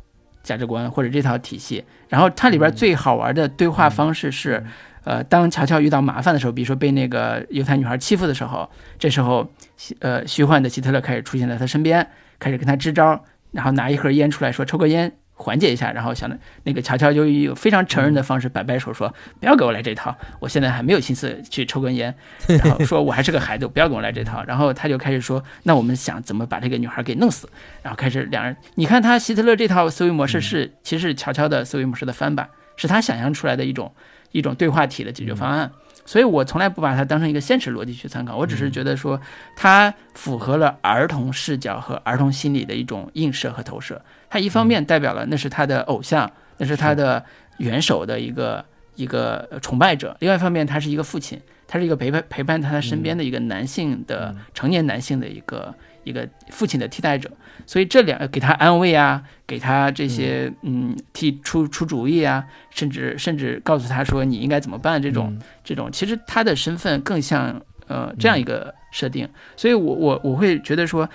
价值观或者这套体系。然后它里边最好玩的对话方式是，呃，当乔乔遇到麻烦的时候，比如说被那个犹太女孩欺负的时候，这时候，呃，虚幻的希特勒开始出现在他身边，开始跟他支招，然后拿一盒烟出来说抽个烟。缓解一下，然后想着那个乔乔就以非常成人的方式摆摆手说：“不要给我来这套，我现在还没有心思去抽根烟。[laughs] ”然后说：“我还是个孩子，不要跟我来这套。”然后他就开始说：“那我们想怎么把这个女孩给弄死？”然后开始两人，你看他希特勒这套思维模式是其实是乔乔的思维模式的翻版，是他想象出来的一种一种对话体的解决方案。所以我从来不把它当成一个现实逻辑去参考，我只是觉得说它符合了儿童视角和儿童心理的一种映射和投射。它一方面代表了那是他的偶像，那是他的元首的一个一个崇拜者，另外一方面他是一个父亲，他是一个陪伴陪伴他身边的一个男性的、成年男性的一个一个父亲的替代者，所以这两给他安慰啊，给他这些嗯。替出出主意啊，甚至甚至告诉他说你应该怎么办这种、这种，其实他的身份更像呃这样一个设定，所以我我我会觉得说，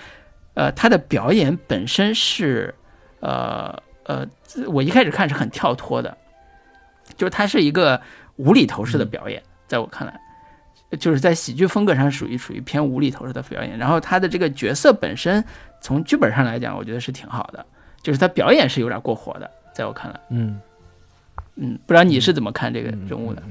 呃他的表演本身是呃呃我一开始看是很跳脱的。就是它是一个无厘头式的表演，在我看来，就是在喜剧风格上属于属于偏无厘头式的表演。然后他的这个角色本身，从剧本上来讲，我觉得是挺好的，就是他表演是有点过火的，在我看来，嗯嗯，不知道你是怎么看这个人物的？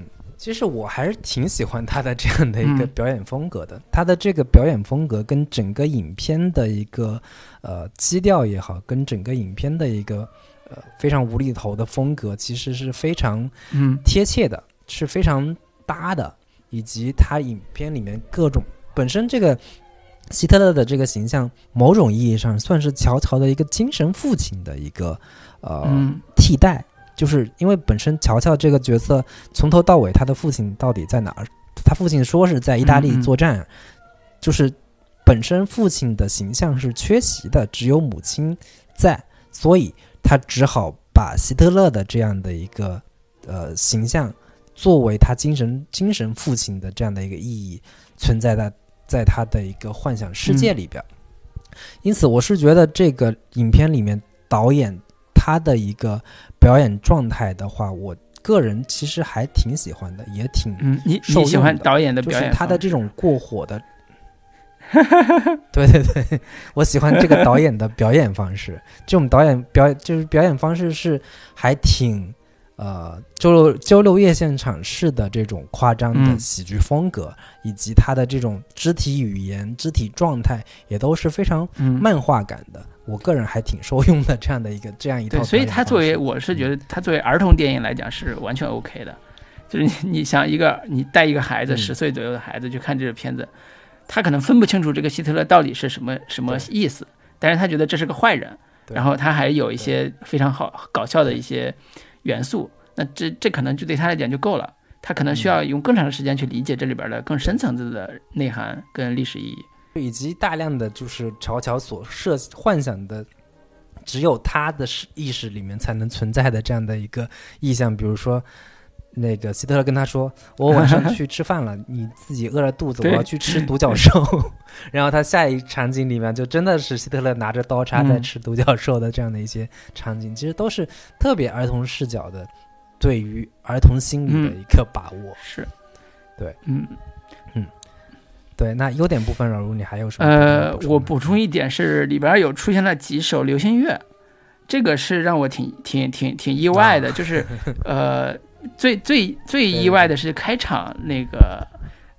其实我还是挺喜欢他的这样的一个表演风格的，他的这个表演风格跟整个影片的一个呃基调也好，跟整个影片的一个。呃，非常无厘头的风格，其实是非常嗯贴切的，是非常搭的，以及他影片里面各种本身这个希特勒的这个形象，某种意义上算是乔乔的一个精神父亲的一个呃替代，就是因为本身乔乔这个角色从头到尾他的父亲到底在哪儿？他父亲说是在意大利作战，就是本身父亲的形象是缺席的，只有母亲在，所以。他只好把希特勒的这样的一个呃形象，作为他精神精神父亲的这样的一个意义，存在在在他的一个幻想世界里边。因此，我是觉得这个影片里面导演他的一个表演状态的话，我个人其实还挺喜欢的，也挺嗯，你你喜欢导演的表演，他的这种过火的。[laughs] 对对对，我喜欢这个导演的表演方式。这种导演表就是表演方式是还挺呃周六周六夜现场式的这种夸张的喜剧风格，以及他的这种肢体语言、肢体状态也都是非常漫画感的。我个人还挺受用的这样的一个这样一套。所以他作为我是觉得他作为儿童电影来讲是完全 OK 的。就是你你想一个你带一个孩子十岁左右的孩子去看这个片子。他可能分不清楚这个希特勒到底是什么什么意思，但是他觉得这是个坏人，然后他还有一些非常好搞笑的一些元素，那这这可能就对他来讲就够了，他可能需要用更长的时间去理解这里边的更深层次的内涵跟历史意义，以及大量的就是乔乔所设幻想的，只有他的意识里面才能存在的这样的一个意象，比如说。那个希特勒跟他说：“我晚上 [laughs] 去吃饭了，你自己饿着肚子，我要去吃独角兽。[laughs] ”然后他下一场景里面就真的是希特勒拿着刀叉在吃独角兽的这样的一些场景，其实都是特别儿童视角的，对于儿童心理的一个把握。是，对，嗯嗯，对。那优点部分，老卢你还有什么？呃，我补充一点是，里边有出现了几首流行乐，这个是让我挺挺挺挺意外的，[laughs] 就是呃。最最最意外的是开场那个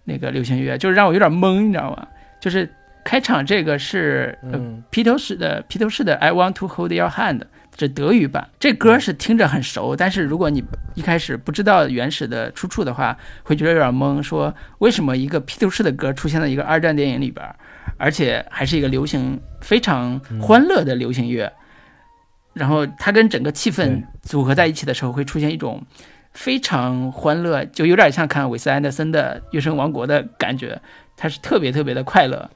那个流行乐，就是让我有点懵，你知道吗？就是开场这个是披头士的披头士的《I Want to Hold Your Hand》，这德语版。这歌是听着很熟，但是如果你一开始不知道原始的出处的话，会觉得有点懵。说为什么一个披头士的歌出现在一个二战电影里边，而且还是一个流行非常欢乐的流行乐？然后它跟整个气氛组合在一起的时候，会出现一种。非常欢乐，就有点像看韦斯安德森的《月升王国》的感觉，他是特别特别的快乐，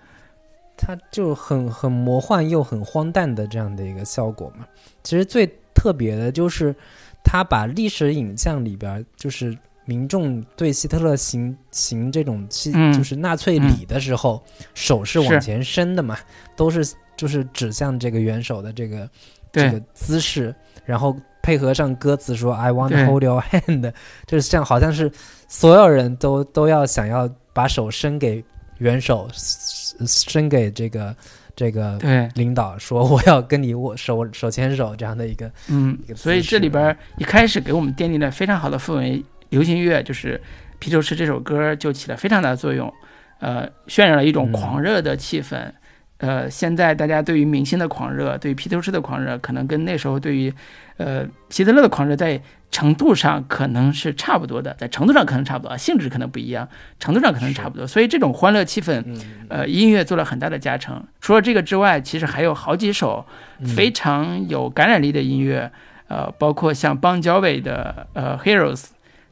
他就很很魔幻又很荒诞的这样的一个效果嘛。其实最特别的就是，他把历史影像里边，就是民众对希特勒行行这种希就是纳粹礼的时候，手是往前伸的嘛，都是就是指向这个元首的这个这个姿势，然后。配合上歌词说 "I want to hold your hand"，就是像好像是所有人都都要想要把手伸给元首，伸给这个这个领导，说我要跟你握手手牵手这样的一个嗯，所以这里边一开始给我们奠定了非常好的氛围，流行乐就是披头士这首歌就起了非常大的作用，呃，渲染了一种狂热的气氛。呃，现在大家对于明星的狂热，对于披头士的狂热，可能跟那时候对于，呃，希特勒的狂热在程度上可能是差不多的，在程度上可能差不多，性质可能不一样，程度上可能差不多。所以这种欢乐气氛，呃，音乐做了很大的加成。除了这个之外，其实还有好几首非常有感染力的音乐，呃，包括像邦乔维的呃《Heroes》，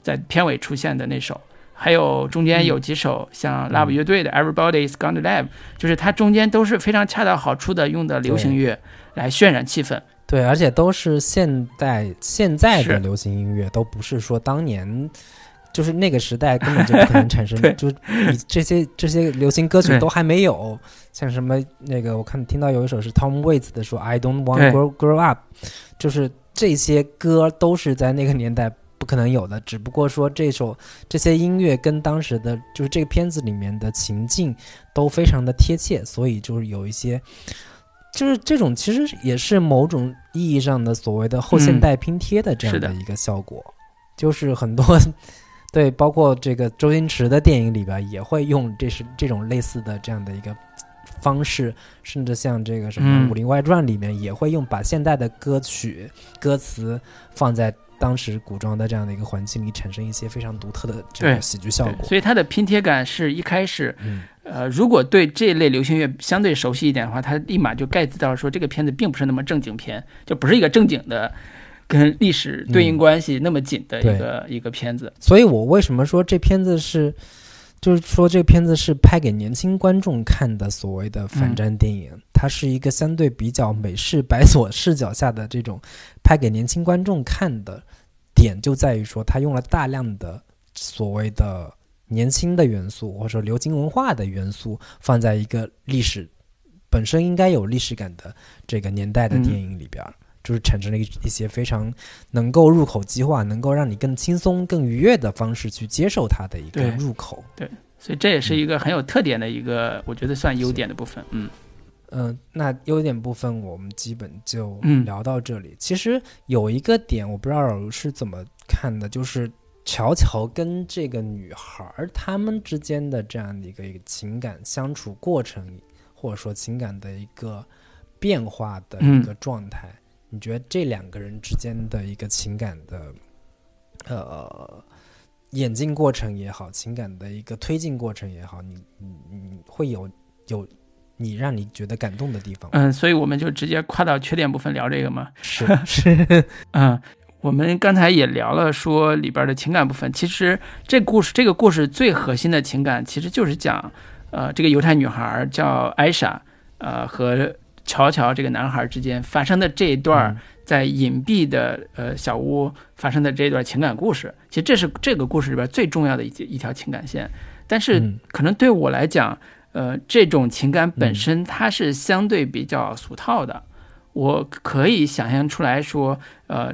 在片尾出现的那首，还有中间有几首像 Love 乐队的 Everybody is Gonna Live，就是它中间都是非常恰到好处的用的流行乐来渲染气氛。对，而且都是现代现在的流行音乐，都不是说当年。就是那个时代根本就不可能产生 [laughs] 对，就你这些这些流行歌曲都还没有，像什么那个我看听到有一首是 Tom Waits 的说 I don't want 对。Grow grow up，就是这些歌都是在那个年代不可能有的，只不过说这首这些音乐跟当时的就是这个片子里面的情境都非常的贴切，所以就是有一些。就是这种，其实也是某种意义上的所谓的后现代拼贴的这样的的一个效果，就是很多 [laughs] 对，包括这个周星驰的电影里边也会用这是这种类似的这样的一个方式，甚至像这个什么嗯《武林外传》里面也会用把现代的歌曲歌词放在当时古装的这样的一个环境里，产生一些非常独特的这对个喜剧效果。所以它的拼贴感是一开始，嗯，呃，如果对这类流行乐相对熟悉一点的话，他立马就 get 到说这个片子并不是那么正经片，就不是一个正经的跟历史对应关系那么紧的一个、一个片子。所以我为什么说这片子是，就是说这片子是拍给年轻观众看的所谓的反战电影，它是一个相对比较美式白左视角下的这种拍给年轻观众看的点，就在于说它用了大量的所谓的年轻的元素，或者说流行文化的元素，放在一个历史本身应该有历史感的这个年代的电影里边儿。就是产生了一一些非常能够入口即化，能够让你更轻松、更愉悦的方式去接受它的一个入口。对所以这也是一个很有特点的一个，我觉得算优点的部分。嗯嗯、那优点部分我们基本就嗯聊到这里。其实有一个点，我不知道老卢是怎么看的，就是乔乔跟这个女孩儿他们之间的这样的一个一个情感相处过程，或者说情感的一个变化的一个状态。你觉得这两个人之间的一个情感的呃演进过程也好，情感的一个推进过程也好，你你你会有有你让你觉得感动的地方？嗯，所以我们就直接跨到缺点部分聊这个嘛。是 [laughs] 是，[laughs] 嗯，我们刚才也聊了，说里边的情感部分，其实这故事这个故事最核心的情感，其实就是讲，呃，这个犹太女孩叫艾莎，呃，和乔乔这个男孩之间发生的这一段嗯在隐蔽的呃小屋发生的这一段情感故事，其实这是这个故事里边最重要的一一条情感线。但是嗯可能对我来讲，呃，这种情感本身它是相对比较俗套的。我可以想象出来说，呃，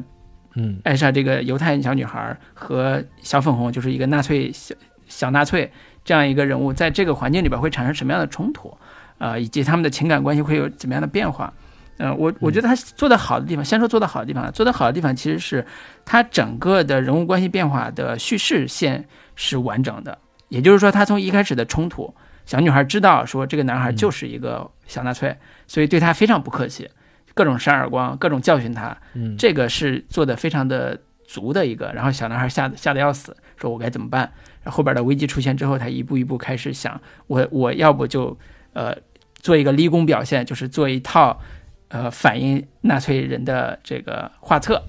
嗯艾莎这个犹太小女孩和小粉红就是一个纳粹小小纳粹这样一个人物，在这个环境里边会产生什么样的冲突，啊、以及他们的情感关系会有怎么样的变化。呃，我我觉得他做的好的地方，先说做的好的地方，做的好的地方其实是他整个的人物关系变化的叙事线是完整的，也就是说，他从一开始的冲突，小女孩知道说这个男孩就是一个小纳粹，所以对他非常不客气，各种扇耳光，各种教训他，嗯，这个是做的非常的足的一个，然后小男孩吓得吓得要死，说我该怎么办？然后后边的危机出现之后，他一步一步开始想，我我要不就呃做一个立功表现，就是做一套呃反映纳粹人的这个画册，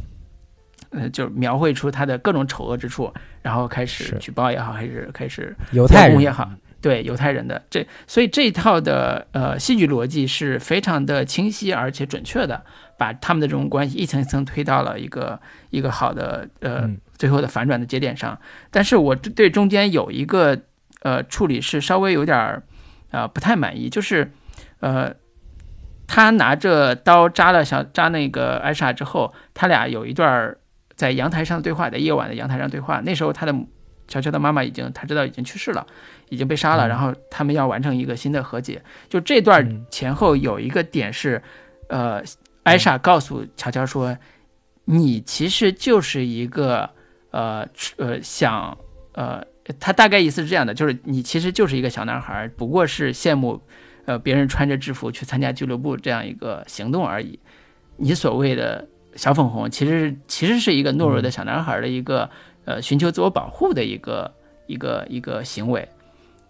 呃，就描绘出他的各种丑恶之处，然后开始举报也好，还是开始犹太人。也好，对犹太人的。这，所以这一套的呃戏剧逻辑是非常的清晰而且准确的，把他们的这种关系一层一层推到了一个一个好的呃嗯。最后的反转的节点上。但是我对中间有一个呃处理是稍微有点儿呃不太满意，就是呃他拿着刀扎了小扎那个艾莎之后，他俩有一段儿在阳台上的对话，在夜晚的阳台上对话。那时候他的乔乔的妈妈已经他知道已经去世了，已经被杀了，嗯然后他们要完成一个新的和解。就这段嗯前后有一个点是，呃，艾莎告诉乔乔说，你其实就是一个呃呃想呃，他大概意思是这样的，就是你其实就是一个小男孩，不过是羡慕呃别人穿着制服去参加俱乐部这样一个行动而已。你所谓的小粉红，其实其实是一个懦弱的小男孩的一个、呃寻求自我保护的一个一个一个行为。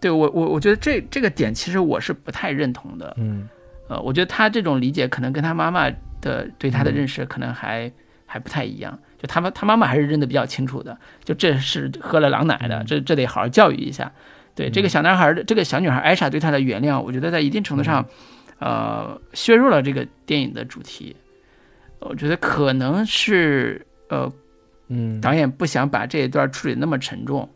对我我我觉得这这个点其实我是不太认同的。嗯呃，我觉得他这种理解可能跟他妈妈的对他的认识可能还、还不太一样。就他们他妈妈还是认得比较清楚的，就这是喝了狼奶的，这这得好好教育一下。对这个小男孩的这个小女孩艾莎对他的原谅，我觉得在一定程度上，呃，削弱了这个电影的主题。我觉得可能是呃，嗯，导演不想把这一段处理那么沉重，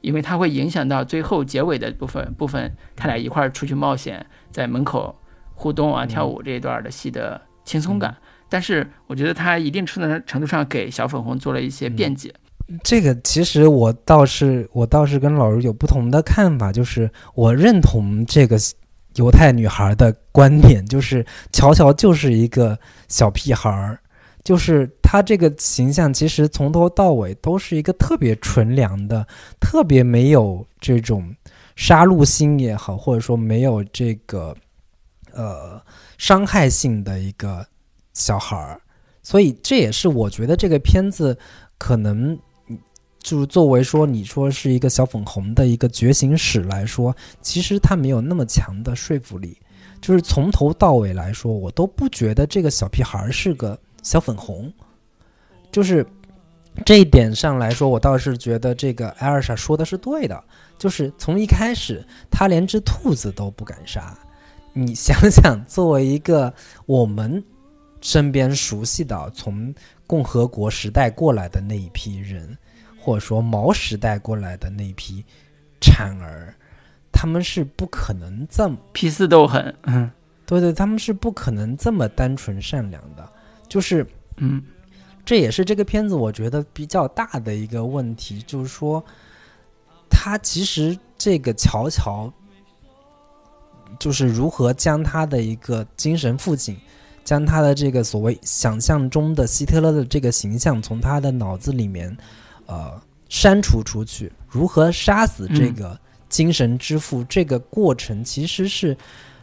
因为它会影响到最后结尾的部分部分，他俩一块儿出去冒险，在门口互动啊、跳舞这一段的戏的轻松感。但是我觉得他一定程度程度上给小粉红做了一些辩解。这个其实我倒是我倒是跟老师有不同的看法，就是我认同这个犹太女孩的观点，就是乔乔就是一个小屁孩儿，就是她这个形象其实从头到尾都是一个特别纯良的，特别没有这种杀戮心也好，或者说没有这个呃伤害性的一个。小孩儿，所以这也是我觉得这个片子可能就是作为说你说是一个小粉红的一个觉醒史来说，其实它没有那么强的说服力。就是从头到尾来说，我都不觉得这个小屁孩是个小粉红。就是这一点上来说，我倒是觉得这个艾尔莎说的是对的。就是从一开始，他连只兔子都不敢杀。你想想，作为一个我们。身边熟悉的从共和国时代过来的那一批人，或者说毛时代过来的那批产儿，他们是不可能这么批次都很，嗯，对对，他们是不可能这么单纯善良的，就是，嗯，这也是这个片子我觉得比较大的一个问题，就是说，他其实这个乔乔，就是如何将他的一个精神父亲。将他的这个所谓想象中的希特勒的这个形象从他的脑子里面，呃，删除出去。如何杀死这个精神之父？这个过程其实是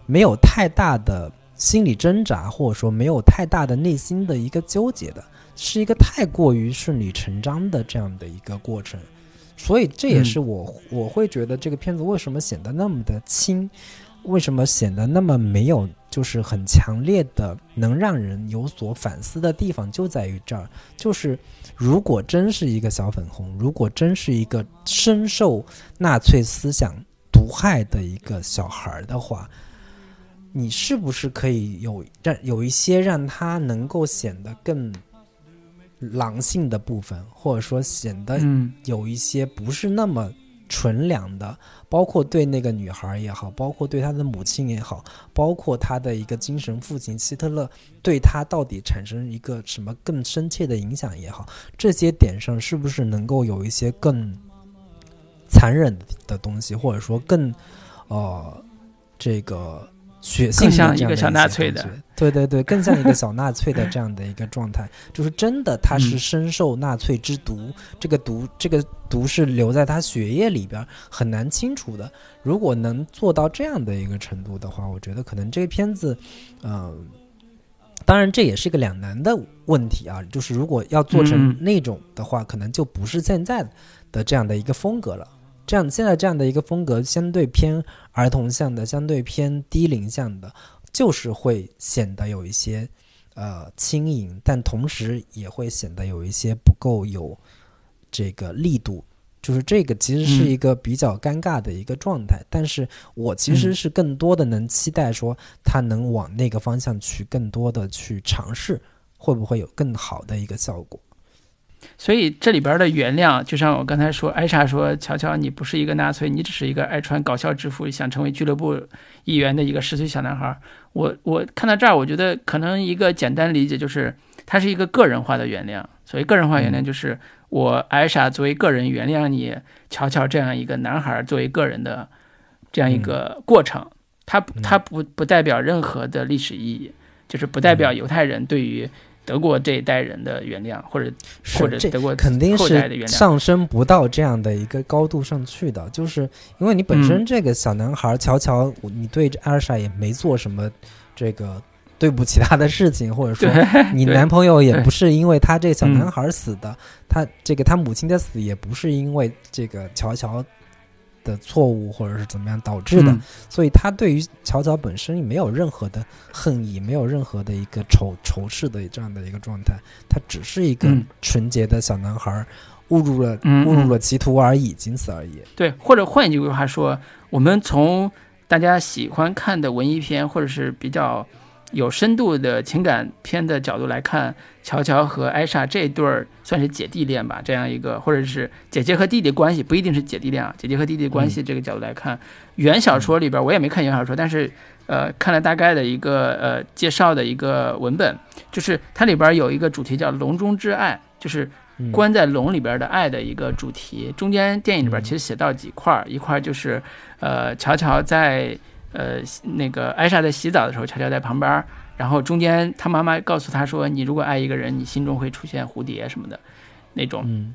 没有太大的心理挣扎，或者说没有太大的内心的一个纠结的，是一个太过于顺理成章的这样的一个过程。所以这也是我我会觉得这个片子为什么显得那么的轻。为什么显得那么没有，就是很强烈的能让人有所反思的地方，就在于这儿。就是如果真是一个小粉红，如果真是一个深受纳粹思想毒害的一个小孩儿的话，你是不是可以有让有一些让他能够显得更狼性的部分，或者说显得有一些不是那么。纯良的，包括对那个女孩也好，包括对他的母亲也好，包括他的一个精神父亲希特勒对他到底产生一个什么更深切的影响也好，这些点上是不是能够有一些更残忍的东西，或者说更呃这个。血性像一个小纳粹的，对对对，更像一个小纳粹的这样的一个状态，就是真的他是深受纳粹之毒，这个毒这个毒是留在他血液里边，很难清除的。如果能做到这样的一个程度的话，我觉得可能这个片子，嗯，当然这也是一个两难的问题啊，就是如果要做成那种的话，可能就不是现在的这样的一个风格了。这样，现在这样的一个风格，相对偏儿童向的，相对偏低龄向的，就是会显得有一些呃轻盈，但同时也会显得有一些不够有这个力度。就是这个其实是一个比较尴尬的一个状态。但是我其实是更多的能期待说，他能往那个方向去更多的去尝试，会不会有更好的一个效果？所以这里边的原谅，就像我刚才说，艾莎说：“乔乔，你不是一个纳粹，你只是一个爱穿搞笑制服、想成为俱乐部一员的一个十岁小男孩。”我我看到这儿，我觉得可能一个简单理解就是，它是一个个人化的原谅。所谓个人化原谅，就是我艾莎作为个人原谅你乔乔这样一个男孩作为个人的这样一个过程。它它不不代表任何的历史意义，就是不代表犹太人对于。德国这一代人的原谅，或者或者德国肯定是上升不到这样的一个高度上去的，就是因为你本身这个小男孩乔乔，你对艾尔莎也没做什么这个对不起他的事情，或者说 [laughs] 你男朋友也不是因为他这个小男孩死的，他这个他母亲的死也不是因为这个乔乔的错误或者是怎么样导致的，嗯。所以他对于乔乔本身没有任何的恨意，没有任何的一个仇仇视的这样的一个状态，他只是一个嗯。纯洁的小男孩，误入了嗯。误入了歧途而已，仅此而已。对，或者换一句话说，我们从大家喜欢看的文艺片，或者是比较有深度的情感片的角度来看，乔乔和艾莎这对儿算是姐弟恋吧，这样一个，或者是姐姐和弟弟关系，不一定是姐弟恋啊，姐姐和弟弟关系这个角度来看，原小说里边我也没看原小说，但是呃看了大概的一个呃介绍的一个文本，就是它里边有一个主题叫笼中之爱，就是嗯。关在笼里边的爱的一个主题。中间电影里边嗯。其实写到几块儿，一块儿就是呃，乔乔在呃那个艾莎在洗澡的时候，乔乔在旁边儿，然后中间他妈妈告诉他说，你如果爱一个人，你心中会出现蝴蝶什么的那种。嗯，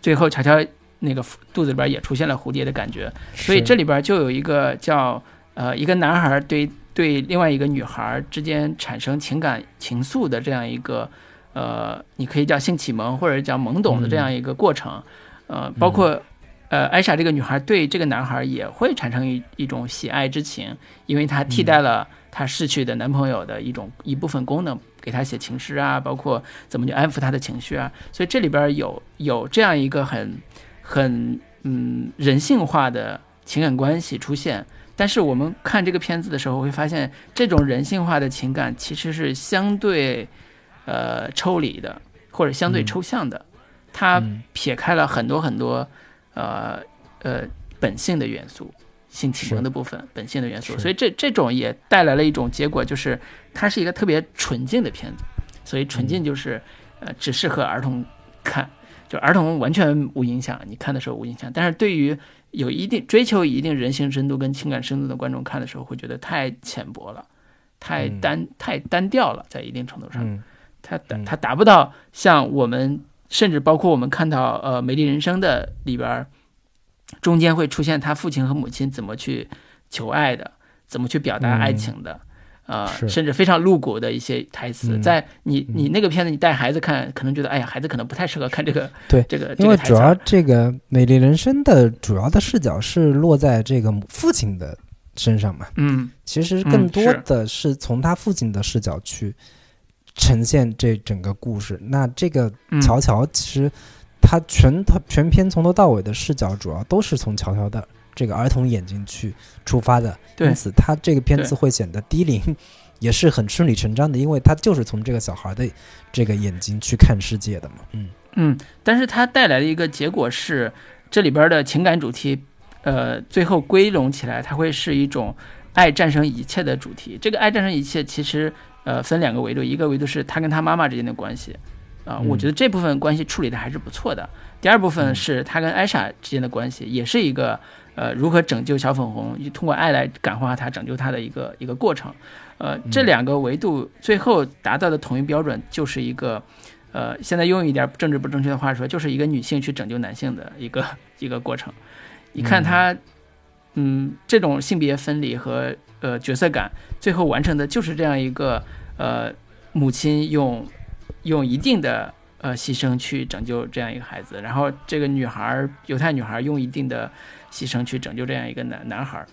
最后乔乔那个肚子里边也出现了蝴蝶的感觉，所以这里边就有一个叫呃一个男孩对对另外一个女孩之间产生情感情愫的这样一个呃，你可以叫性启蒙或者叫懵懂的这样一个过程，呃，包括。呃，艾莎这个女孩对这个男孩也会产生一一种喜爱之情，因为她替代了她逝去的男朋友的一种一部分功能，给他写情诗啊，包括怎么去安抚他的情绪啊。所以这里边有有这样一个很很嗯人性化的情感关系出现。但是我们看这个片子的时候，会发现这种人性化的情感其实是相对呃抽离的，或者相对嗯抽象的，它嗯撇开了很多很多呃呃本性的元素。性启蒙的部分，本性的元素，所以这这种也带来了一种结果，就是它是一个特别纯净的片子，所以纯净就是、呃只适合儿童看，就儿童完全无影响，你看的时候无影响。但是对于有一定追求一定人性深度跟情感深度的观众看的时候，会觉得太浅薄了，太嗯。单、太单调了，在一定程度上，嗯。它它达不到像我们甚至包括我们看到呃《美丽人生》的里边儿，中间会出现他父亲和母亲怎么去求爱的，怎么去表达爱情的。呃，甚至非常露骨的一些台词，嗯。在你你那个片子，你带孩子看，可能觉得，哎呀，孩子可能不太适合看这个，对 [laughs] 这个，因为主。要这个《美丽人生》的主要的视角是落在这个父亲的身上嘛，嗯。其实嗯更多的是从他父亲的视角去呈现这整个故事。那这个嗯，乔乔其实他全他全篇从头到尾的视角主要都是从乔乔的这个儿童眼睛去出发的，因此他这个片子会显得低龄。也是很顺理成章的，因为他就是从这个小孩的这个眼睛去看世界的嘛。嗯嗯，但是它带来的一个结果是，这里边的情感主题，呃，最后归拢起来，它会是一种爱战胜一切的主题。这个爱战胜一切，其实呃分两个维度，一个维度是他跟他妈妈之间的关系，啊、嗯我觉得这部分关系处理的还是不错的。第二部分嗯是他跟艾莎之间的关系，也是一个呃如何拯救小粉红，通过爱来感化他、拯救他的一个一个过程。呃，这嗯两个维度最后达到的统一标准，就是一个，呃，现在用一点政治不正确的话说，就是一个女性去拯救男性的一个一个过程。你看他，嗯，这种性别分离和呃角色感，最后完成的就是这样一个呃母亲用用一定的呃牺牲去拯救这样一个孩子，然后这个女孩儿犹太女孩儿用一定的牺牲去拯救这样一个男男孩儿。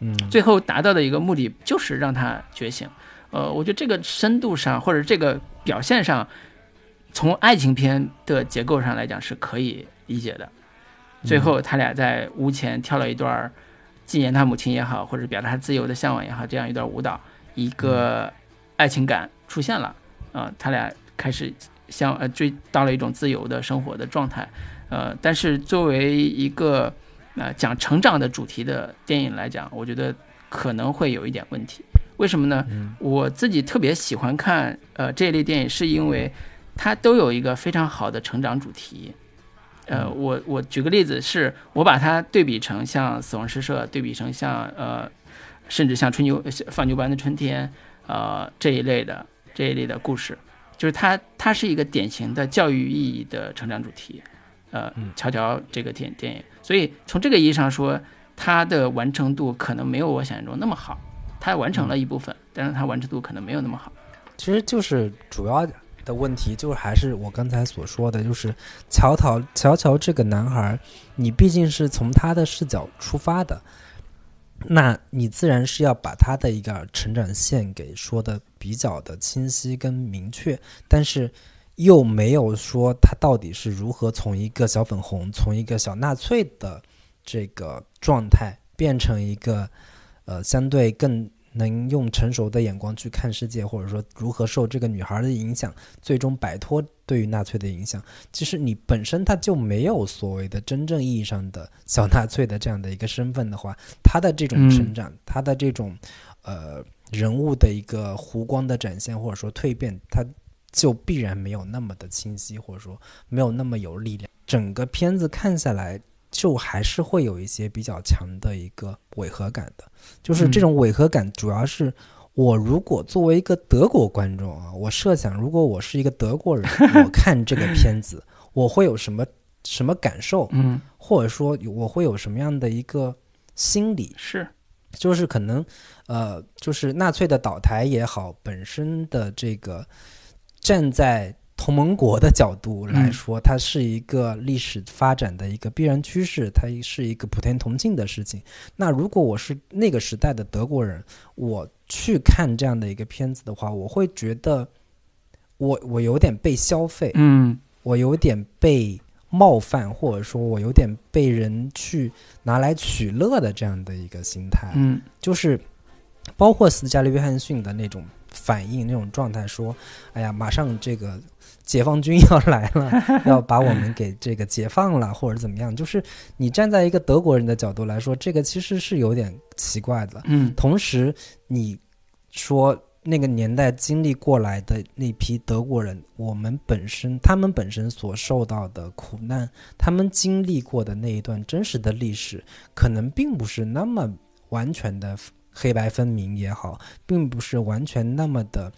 嗯，最后达到的一个目的就是让他觉醒。呃，我觉得这个深度上或者这个表现上，从爱情片的结构上来讲是可以理解的。最后他俩在屋前跳了一段儿纪念他母亲也好，或者表达他自由的向往也好，这样一段舞蹈，一个爱情感出现了。啊、他俩开始向呃追到了一种自由的生活的状态。呃，但是作为一个呃讲成长的主题的电影来讲，我觉得可能会有一点问题。为什么呢？嗯我自己特别喜欢看呃这一类电影，是因为它都有一个非常好的成长主题。呃，我我举个例子，是我把它对比成像《死亡诗社》，对比成像呃，甚至像《春牛放牛班的春天》呃这一类的这一类的故事，就是它它是一个典型的教育意义的成长主题。呃嗯，乔乔这个电电影，所以从这个意义上说，它的完成度可能没有我想象中那么好。它完成了一部分，但是它完成度可能没有那么好。其实就是主要的问题，就是还是我刚才所说的，就是乔乔乔乔这个男孩，你毕竟是从他的视角出发的，那你自然是要把他的一个成长线给说的比较的清晰跟明确，但是又没有说他到底是如何从一个小粉红，从一个小纳粹的这个状态变成一个呃相对更。能用成熟的眼光去看世界，或者说如何受这个女孩的影响，最终摆脱对于纳粹的影响。其实你本身他就没有所谓的真正意义上的小纳粹的这样的一个身份的话，他的这种成长，他的这种呃人物的一个弧光的展现，或者说蜕变，他就必然没有那么的清晰，或者说没有那么有力量。整个片子看下来。就还是会有一些比较强的一个违和感的，就是这种违和感主要是我如果作为一个德国观众啊，我设想如果我是一个德国人，[laughs] 我看这个片子，我会有什么什么感受？嗯，或者说我会有什么样的一个心理？是，就是可能呃，就是纳粹的倒台也好，本身的这个站在。同盟国的角度来说，它是一个历史发展的一个必然趋势，它是一个普天同庆的事情。那如果我是那个时代的德国人，我去看这样的一个片子的话，我会觉得我我有点被消费，嗯，我有点被冒犯，或者说我有点被人去拿来取乐的这样的一个心态，嗯，就是包括斯嘉丽·约翰逊的那种反应、那种状态，说：“哎呀，马上这个。”解放军要来了，[laughs] 要把我们给这个解放了，或者怎么样？就是你站在一个德国人的角度来说，这个其实是有点奇怪的。嗯，同时你说那个年代经历过来的那批德国人，我们本身他们本身所受到的苦难，他们经历过的那一段真实的历史，可能并不是那么完全的黑白分明也好，并不是完全那么的，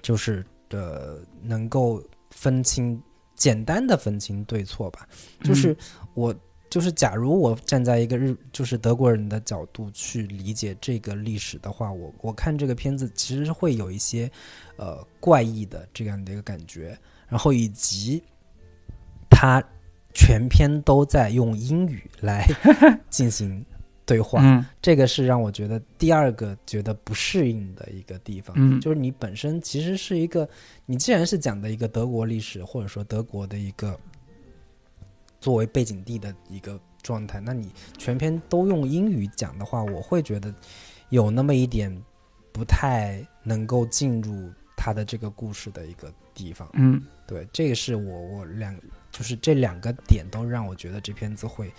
就是。的能够分清简单的分清对错吧，就是我就是假如我站在一个日就是德国人的角度去理解这个历史的话，我我看这个片子其实会有一些呃怪异的这样的一个感觉，然后以及他全篇都在用英语来 [laughs] 进行。对话，这个是让我觉得第二个觉得不适应的一个地方。嗯，就是你本身其实是一个，你既然是讲的一个德国历史，或者说德国的一个作为背景地的一个状态，那你全篇都用英语讲的话，我会觉得有那么一点不太能够进入他的这个故事的一个地方。嗯，对，这个是我我两就是这两个点都让我觉得这片子会。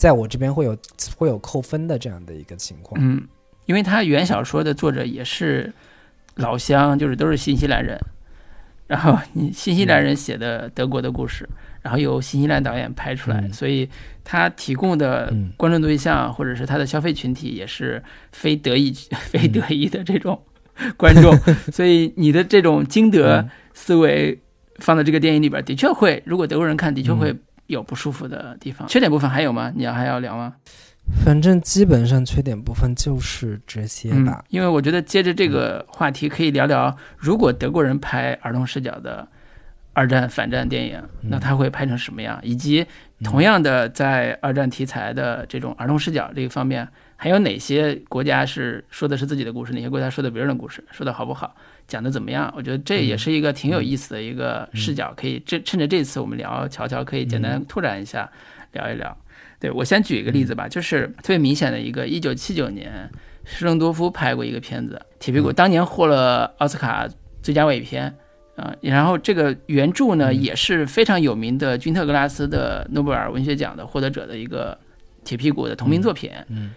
在我这边会有会有扣分的这样的一个情况，嗯，因为他原小说的作者也是老乡，就是都是新西兰人，然后你新西兰人写的德国的故事，然后由新西兰导演拍出来，所以他提供的观众对象或者是他的消费群体也是非德意非德意的这种 [laughs] 观众，[laughs] 所以你的这种经德思维放在这个电影里边，的确会，如果德国人看，的确会。有不舒服的地方，缺点部分还有吗？你要还要聊吗？反正基本上缺点部分就是这些吧。因为我觉得接着这个话题可以聊聊，如果德国人拍儿童视角的二战反战电影，那他会拍成什么样？以及同样的在二战题材的这种儿童视角这一方面，还有哪些国家是说的是自己的故事，哪些国家说的别人的故事，说的好不好？讲的怎么样？我觉得这也是一个挺有意思的一个视角，可以这趁着这次我们聊乔乔，可以简单拓展一下，聊一聊。对我先举一个例子吧，就是特别明显的一个，一九七九年施伦多夫拍过一个片子《铁皮鼓》，当年获了奥斯卡最佳外语片啊。然后这个原著呢也是非常有名的，君特格拉斯的诺贝尔文学奖的获得者的一个《铁皮鼓》的同名作品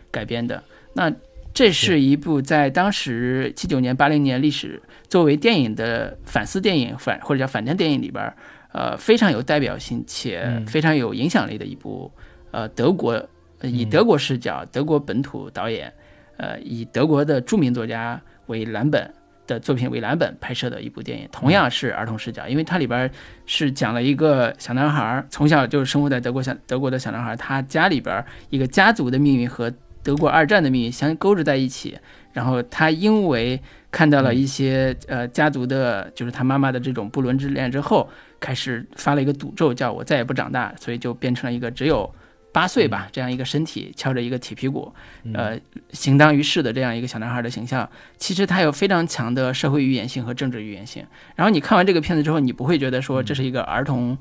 改编的。那这是一部在当时七九年、八零年历史作为电影的反思电影反或者叫反战电影里边，呃，非常有代表性且非常有影响力的一部，呃，德国以德国视角、德国本土导演，呃，以德国的著名作家为蓝本的作品为蓝本拍摄的一部电影，同样是儿童视角，因为它里边是讲了一个小男孩从小就是生活在德国小德国的小男孩，他家里边一个家族的命运和。德国二战的命运相勾织在一起，然后他因为看到了一些呃家族的，就是他妈妈的这种不伦之恋之后，开始发了一个赌咒，叫我再也不长大，所以就变成了一个只有八岁吧这样一个身体，敲着一个铁皮鼓，呃，行当于世的这样一个小男孩的形象。其实他有非常强的社会预言性和政治预言性。然后你看完这个片子之后，你不会觉得说这是一个儿童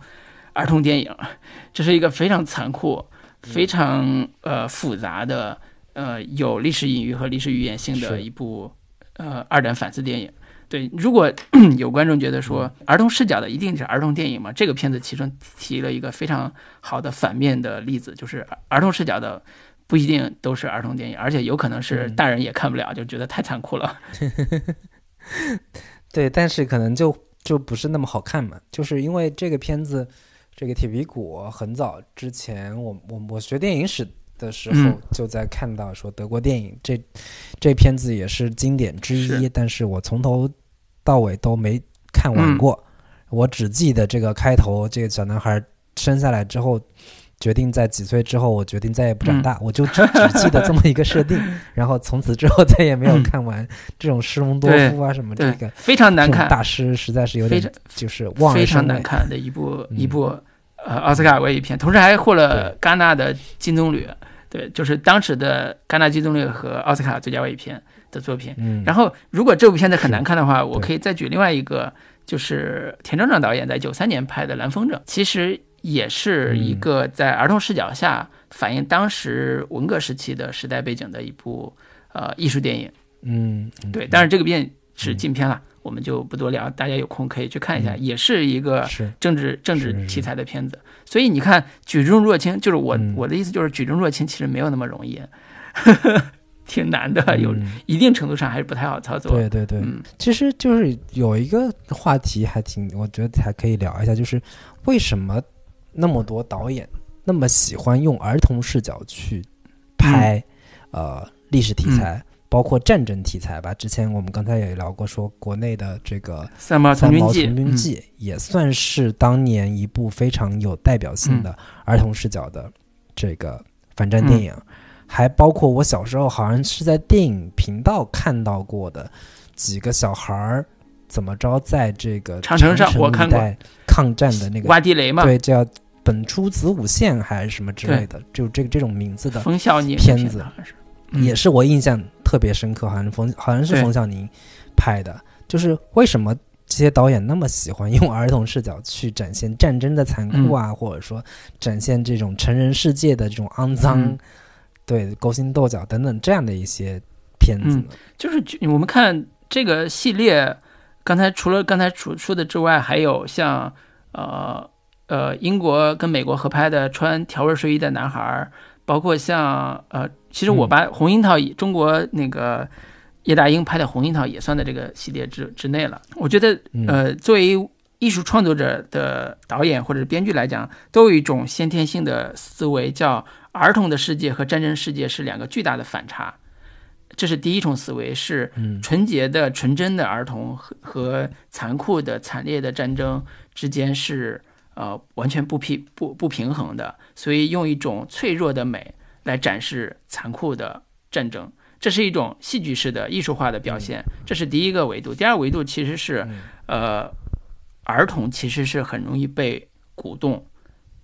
儿童电影，这是一个非常残酷、非常呃复杂的。呃，有历史隐喻和历史语言性的一部呃二战反思电影。对，如果 [clears throat] 有观众觉得说儿童视角的一定是儿童电影嘛，这个片子其中提了一个非常好的反面的例子，就是儿童视角的不一定都是儿童电影，而且有可能是大人也看不了，就觉得太残酷了。[laughs] 对，但是可能就就不是那么好看嘛，就是因为这个片子，这个铁皮鼓很早之前，我我我学电影史。的时候就在看到说德国电影这这片子也是经典之一，但是我从头到尾都没看完过，我只记得这个开头，这个小男孩生下来之后，决定在几岁之后，我决定再也不长大，我就只只记得这么一个设定，[laughs] 然后从此之后再也没有看完这种施隆多夫啊什么这个非常难看大师实在是有点就是望非常难看的一部一部呃奥斯卡文艺片，同时还获了戛纳的金棕榈。对，就是当时的戛纳金棕榈和奥斯卡最佳外语片的作品。嗯，然后如果这部片子很难看的话，我可以再举另外一个，就是田壮壮导演在九三年拍的《蓝风筝》，其实也是一个在儿童视角下反映当时文革时期的时代背景的一部呃艺术电影。嗯，对，但是这个片是禁片了。[laughs] 我们就不多聊，大家有空可以去看一下，也是一个政治政治题材的片子。所以你看，举重若轻，就是我我的意思就是举重若轻，其实没有那么容易，[laughs] 挺难的，有一定程度上还是不太好操作。对对对，其实就是有一个话题还挺，我觉得还可以聊一下，就是为什么那么多导演那么喜欢用儿童视角去拍呃历史题材。包括战争题材吧，之前我们刚才也聊过，说国内的这个《三毛从军记》也算是当年一部非常有代表性的儿童视角的这个反战电影，还包括我小时候好像是在电影频道看到过的几个小孩儿怎么着在这个长城上我看过。抗战的那个挖地雷嘛，对，叫本初子午线还是什么之类的，就这个这种名字的片子，也是我印象。特别深刻，好像冯好像是冯小宁拍的，就是为什么这些导演那么喜欢用儿童视角去展现战争的残酷啊，或者说展现这种成人世界的这种肮脏，对勾心斗角等等这样的一些片子。就是我们看这个系列，刚才除了刚才说说的之外，还有像呃呃英国跟美国合拍的穿条纹睡衣的男孩，包括像呃。其实我把《红樱桃》中国那个叶大鹰拍的《红樱桃》也算在这个系列之之内了。我觉得，呃，作为艺术创作者的导演或者是编剧来讲，都有一种先天性的思维，叫儿童的世界和战争世界是两个巨大的反差。这是第一种思维，是纯洁的、纯真的儿童和和残酷的、惨烈的战争之间是呃完全不平不不平衡的，所以用一种脆弱的美。来展示残酷的战争，这是一种戏剧式的艺术化的表现，这是第一个维度。第二维度其实是，呃，儿童其实是很容易被鼓动、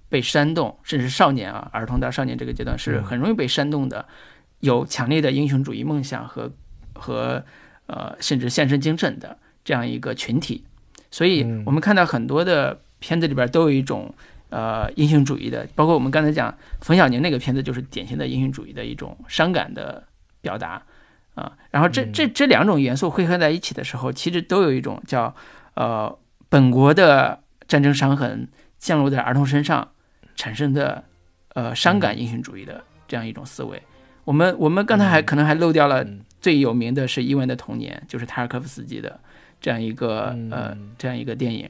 被煽动，甚至少年啊，儿童到少年这个阶段是很容易被煽动的，有强烈的英雄主义梦想和和呃，甚至献身精神的这样一个群体。所以我们看到很多的片子里边都有一种。呃，英雄主义的，包括我们刚才讲冯小宁那个片子，就是典型的英雄主义的一种伤感的表达啊。然后这这这两种元素汇合在一起的时候，其实都有一种叫呃本国的战争伤痕降落在儿童身上产生的呃伤感英雄主义的这样一种思维。我们我们刚才还可能还漏掉了最有名的是《伊文的童年》，就是塔尔科夫斯基的这样一个呃这样一个电影，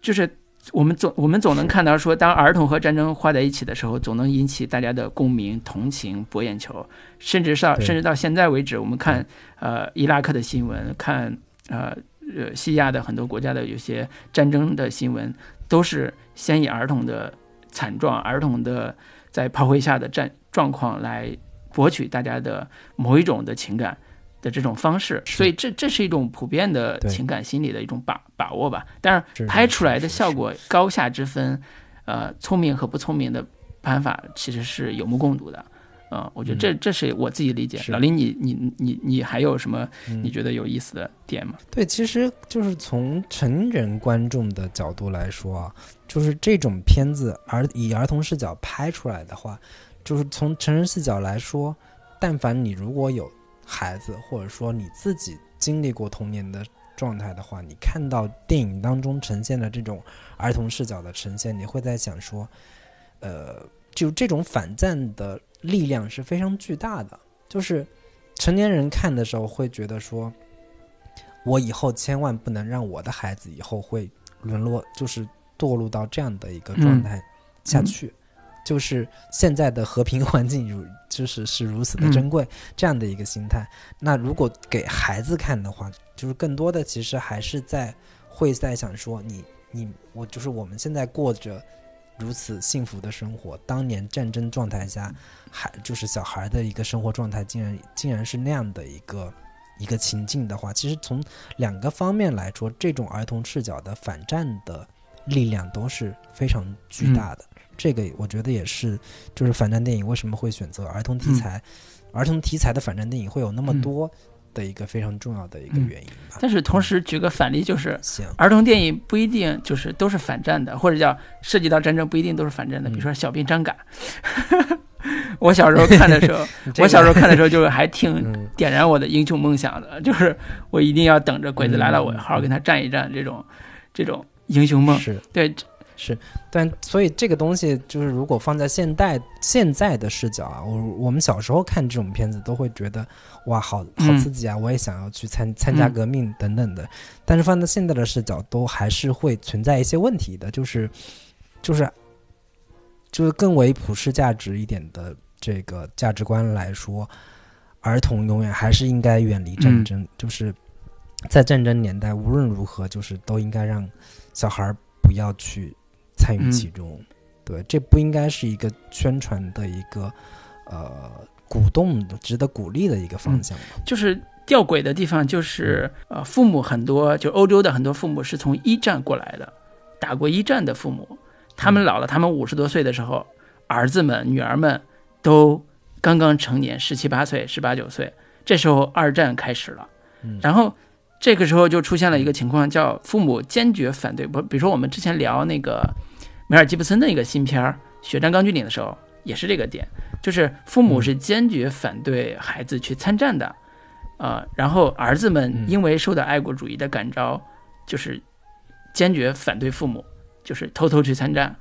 就是。我们总我们总能看到说，当儿童和战争画在一起的时候，总能引起大家的共鸣、同情、博眼球。甚至到甚至到现在为止，我们看呃伊拉克的新闻，看呃呃西亚的很多国家的有些战争的新闻，都是先以儿童的惨状、儿童的在炮灰下的战状况来博取大家的某一种的情感。的这种方式，所以这这是一种普遍的情感心理的一种把把握吧。但是，拍出来的效果高下之分，呃，聪明和不聪明的拍法其实是有目共睹的。呃，我觉得这这是我自己理解。是老林，你你你你还有什么嗯你觉得有意思的点吗？对，其实就是从成人观众的角度来说啊，就是这种片子儿以儿童视角拍出来的话，就是从成人视角来说，但凡你如果有孩子，或者说你自己经历过童年的状态的话，你看到电影当中呈现的这种儿童视角的呈现，你会在想说，呃，就这种反战的力量是非常巨大的，就是成年人看的时候会觉得说。我以后千万不能让我的孩子以后会沦落，就是堕入到这样的一个状态下去。就是现在的和平环境如就是是如此的珍贵，这样的一个心态。那如果给孩子看的话，就是更多的其实还是在会在想说你你我就是我们现在过着如此幸福的生活，当年战争状态下，孩就是小孩的一个生活状态，竟然竟然是那样的一个一个情境的话，其实从两个方面来说，这种儿童视角的反战的力量都是非常巨大的。这个我觉得也是，就是反战电影为什么会选择儿童题材，儿童题材的反战电影会有那么多的一个非常重要的一个原因吧。但是同时举个反例，就是行，儿童电影不一定就是都是反战的，或者叫涉及到战争不一定都是反战的。比如说《小兵张嘎》，[laughs] 我小时候看的时候，[laughs] 我小时候看的时候就还挺 [laughs] 嗯点燃我的英雄梦想的，就是我一定要等着鬼子来了，嗯我好好跟他战一战，这种这种英雄梦。是对，是，但所以这个东西就是如果放在现代现在的视角啊，我我们小时候看这种片子都会觉得哇，好好嗯。刺激啊，我也想要去参参加嗯。革命等等的。但是放在现在的视角，都还是会存在一些问题的，就是就是就是更为普世价值一点的这个价值观来说，儿童永远还是应该远离战嗯。争，就是在战争年代，无论如何，就是都应该让小孩儿不要去参与嗯。其中。对，这不应该是一个宣传的一个呃鼓动的、值得鼓励的一个方向吧。就是吊诡的地方就是，呃，父母很多，就欧洲的很多父母是从一战过来的，打过一战的父母，他们老了，他们五十多岁的时候，儿子们、女儿们都刚刚成年，十七八岁、十八九岁，这时候二战开始了，嗯。然后这个时候就出现了一个情况，叫父母坚决反对，不，比如说我们之前聊那个梅尔吉布森的一个新片儿《血战钢锯岭》的时候，也是这个点，就是父母是坚决反对孩子去参战的，呃，然后儿子们嗯。因为受到爱国主义的感召，就是坚决反对父母，就是偷偷去参战，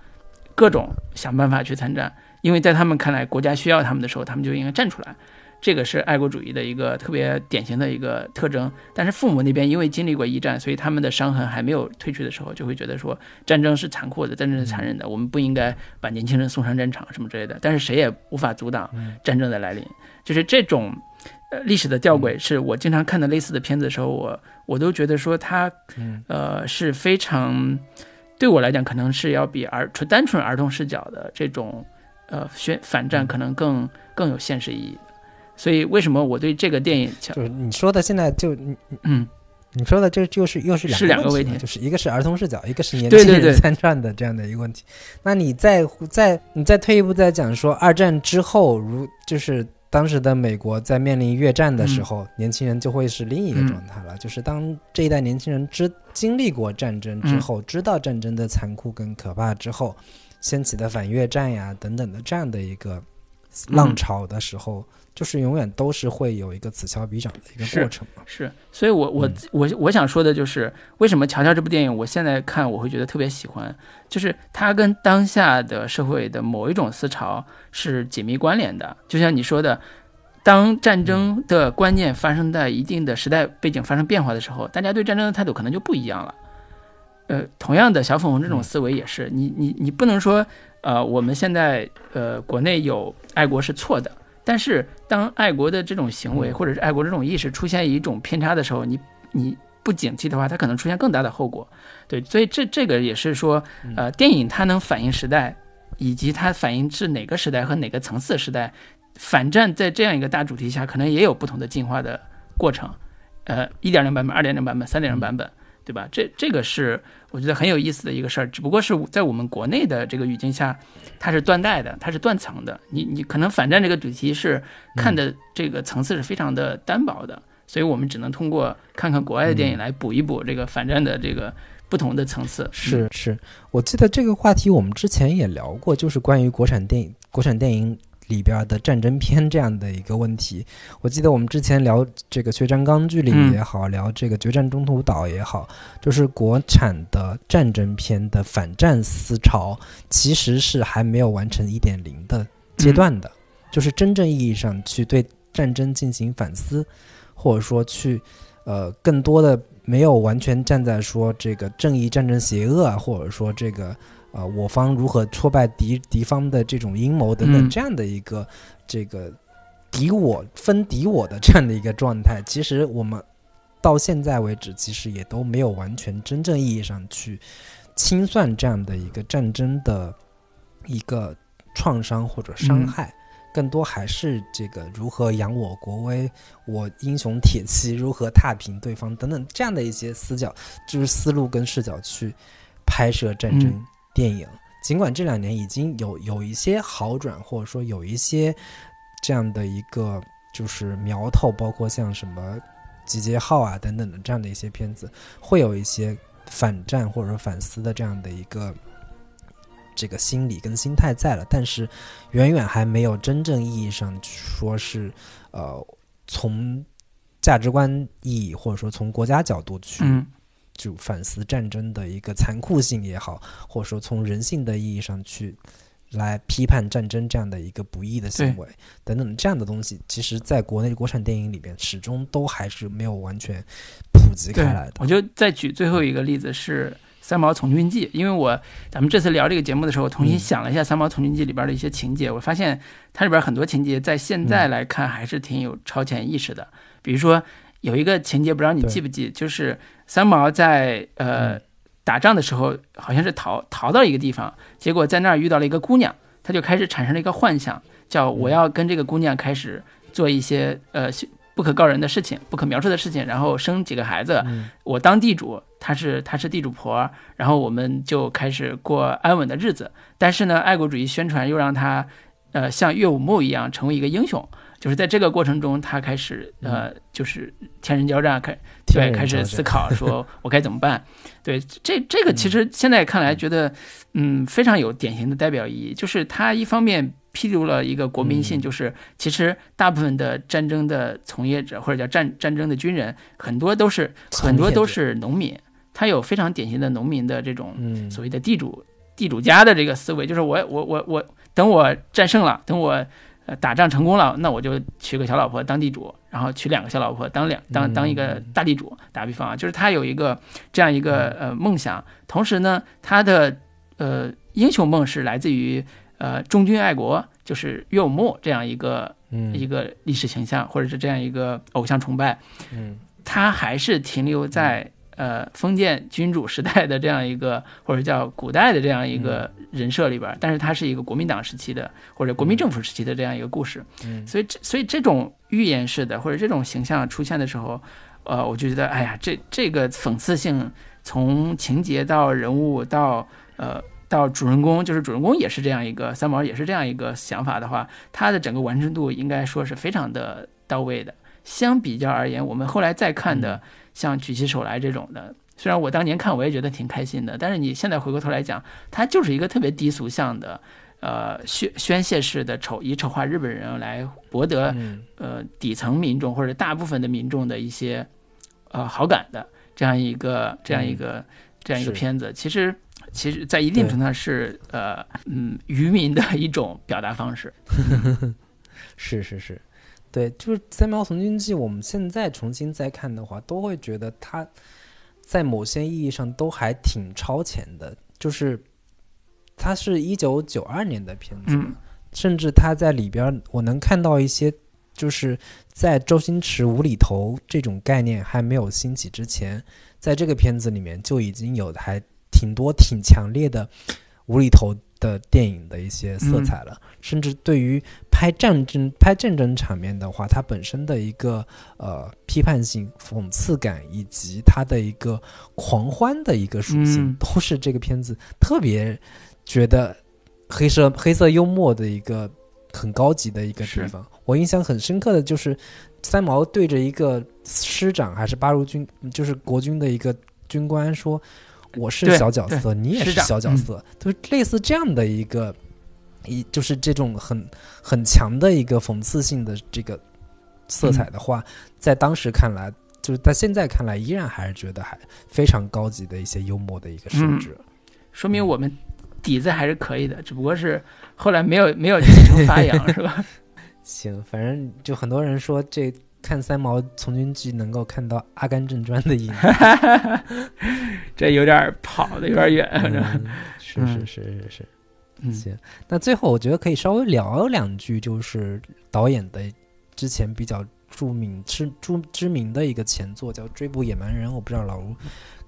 各种想办法去参战，因为在他们看来，国家需要他们的时候，他们就应该站出来。这个是爱国主义的一个特别典型的一个特征，但是父母那边因为经历过一战，所以他们的伤痕还没有褪去的时候，就会觉得说战争是残酷的，战争是残忍的，我们不应该把年轻人送上战场什么之类的。但是谁也无法阻挡战争的来临，就是这种呃历史的吊诡，是我经常看的类似的片子的时候，我我都觉得说它嗯呃是非常对我来讲，可能是要比儿纯单纯儿童视角的这种呃宣反战可能更更有现实意义的。所以为什么我对这个电影强就是你说的现在就你嗯。你说的这就是又是两是两个问题就是一个是儿童视角，一个是年轻人参战的这样的一个问题。那你再再你再退一步再讲说，二战之后，如就是当时的美国在面临越战的时候，年轻人就会是另一个嗯状态了。就是当这一代年轻人知经历过战争之后，知道战争的残酷跟可怕之后，掀起的反越战呀等等的这样的一个浪潮的时候，就是永远都是会有一个此消彼长的一个过程嘛。是，所以我我嗯我我想说的就是，为什么《乔乔》这部电影，我现在看我会觉得特别喜欢，就是它跟当下的社会的某一种思潮是紧密关联的。就像你说的，当战争的观念发生在一定的时代背景发生变化的时候，大家对战争的态度可能就不一样了。呃，同样的，小粉红这种思维也是，你你你不能说，呃，我们现在呃国内有爱国是错的，但是当爱国的这种行为或者是爱国这种意识出现一种偏差的时候，你你不警惕的话，它可能出现更大的后果。对，所以这这个也是说，呃，电影它能反映时代，以及它反映是哪个时代和哪个层次的时代，反战在这样一个大主题下，可能也有不同的进化的过程，呃，一点零版本、二点零版本、三点零版本，对吧？这这个是我觉得很有意思的一个事儿，只不过是在我们国内的这个语境下，它是断代的，它是断层的。你你可能反战这个主题是看的这个层次是非常的单薄的，所以我们只能通过看看国外的电影来补一补这个反战的这个不同的层次。是是，我记得这个话题我们之前也聊过，就是关于国产电影、国产电影。里边的战争片这样的一个问题，[laughs] 我记得我们之前聊这个《血战钢锯岭》也好，聊这个《决战中途岛》也好，就是国产的战争片的反战思潮，其实是还没有完成一点零的阶段的，就是真正意义上去对战争进行反思，或者说去呃更多的没有完全站在说这个正义战争邪恶啊，或者说这个。啊，我方如何挫败敌敌方的这种阴谋等等，这样的一个这个敌我分敌我的这样的一个状态，其实我们到现在为止，其实也都没有完全真正意义上去清算这样的一个战争的一个创伤或者伤害，更多还是这个如何扬我国威，我英雄铁骑如何踏平对方等等这样的一些思角，就是思路跟视角去拍摄战争。电影尽管这两年已经有有一些好转，或者说有一些这样的一个就是苗头，包括像什么《集结号》啊等等的这样的一些片子，会有一些反战或者说反思的这样的一个这个心理跟心态在了，但是远远还没有真正意义上说是呃从价值观意义或者说从国家角度去。就反思战争的一个残酷性也好，或者说从人性的意义上去来批判战争这样的一个不义的行为等等这样的东西，其实在国内国产电影里边始终都还是没有完全普及开来的。我就再举最后一个例子是《三毛从军记》，因为我咱们这次聊这个节目的时候，重新想了一下《三毛从军记》里边的一些情节，我发现它里边很多情节在现在来看还是挺有超前意识的，比如说。有一个情节，不知道你记不记，就是三毛在呃打仗的时候，好像是逃逃到一个地方，结果在那儿遇到了一个姑娘，他就开始产生了一个幻想，叫我要跟这个姑娘开始做一些呃不可告人的事情、不可描述的事情，然后生几个孩子，我当地主，她是她是地主婆，然后我们就开始过安稳的日子。但是呢，爱国主义宣传又让她呃像岳武穆一样成为一个英雄。就是在这个过程中，他开始呃，就是天人交战，开对开始思考，说 [laughs] 我该怎么办？对，这这个其实现在看来觉得，嗯，非常有典型的代表意义。就是他一方面披露了一个国民性，就是其实大部分的战争的从业者或者叫战战争的军人，很多都是很多都是农民，他有非常典型的农民的这种所谓的地主地主家的这个思维，就是我我我我等我战胜了，等我。呃，打仗成功了，那我就娶个小老婆当地主，然后娶两个小老婆当两当当一个大地主。打比方啊，就是他有一个这样一个呃梦想，同时呢，他的呃英雄梦是来自于呃忠君爱国，就是岳武穆这样一个一个历史形象，或者是这样一个偶像崇拜。嗯，他还是停留在。呃，封建君主时代的这样一个，[laughs] 或者叫古代的这样一个人设里边，但是它是一个国民党时期的或者国民政府时期的这样一个故事，所以这所以这种预言式的或者这种形象出现的时候，呃，我就觉得，哎呀，这这个讽刺性从情节到人物到呃到主人公，就是主人公也是这样一个三毛也是这样一个想法的话，他的整个完成度应该说是非常的到位的。相比较而言，我们后来再看的。像举起手来这种的，虽然我当年看我也觉得挺开心的，但是你现在回过头来讲，它就是一个特别低俗向的，呃宣宣泄式的丑，以丑化日本人来博得呃底层民众或者大部分的民众的一些呃好感的这样一个这样一个这样一个片子，其实其实在一定程度上是呃嗯渔民的一种表达方式。是 [laughs] 是是。对，就是《三毛从军记》，我们现在重新再看的话，都会觉得它在某些意义上都还挺超前的。就是它是一九九二年的片子，甚至它在里边，我能看到一些，就是在周星驰无厘头这种概念还没有兴起之前，在这个片子里面就已经有还挺多挺强烈的无厘头的电影的一些色彩了，甚至对于。拍战争、拍战争场面的话，它本身的一个呃批判性、讽刺感，以及它的一个狂欢的一个属性，嗯都是这个片子特别觉得黑色黑色幽默的一个很高级的一个地方。我印象很深刻的就是三毛对着一个师长还是八路军，就是国军的一个军官说：“我是小角色，你也是小角色。就是类似这样的一个。一就是这种很很强的一个讽刺性的这个色彩的话，在当时看来，就是在现在看来，依然还是觉得还非常高级的一些幽默的一个设置。说明我们底子还是可以的，只不过是后来没有没有继承发扬，[laughs] 是吧？[laughs] 行，反正就很多人说这看三毛从军记能够看到《阿甘正传》的影子，[laughs] 这有点跑的有点远，反正？嗯是是是是是。嗯行，那最后我觉得可以稍微聊两句，就是导演的之前比较著名、知知知名的一个前作叫《追捕野蛮人》，我不知道老吴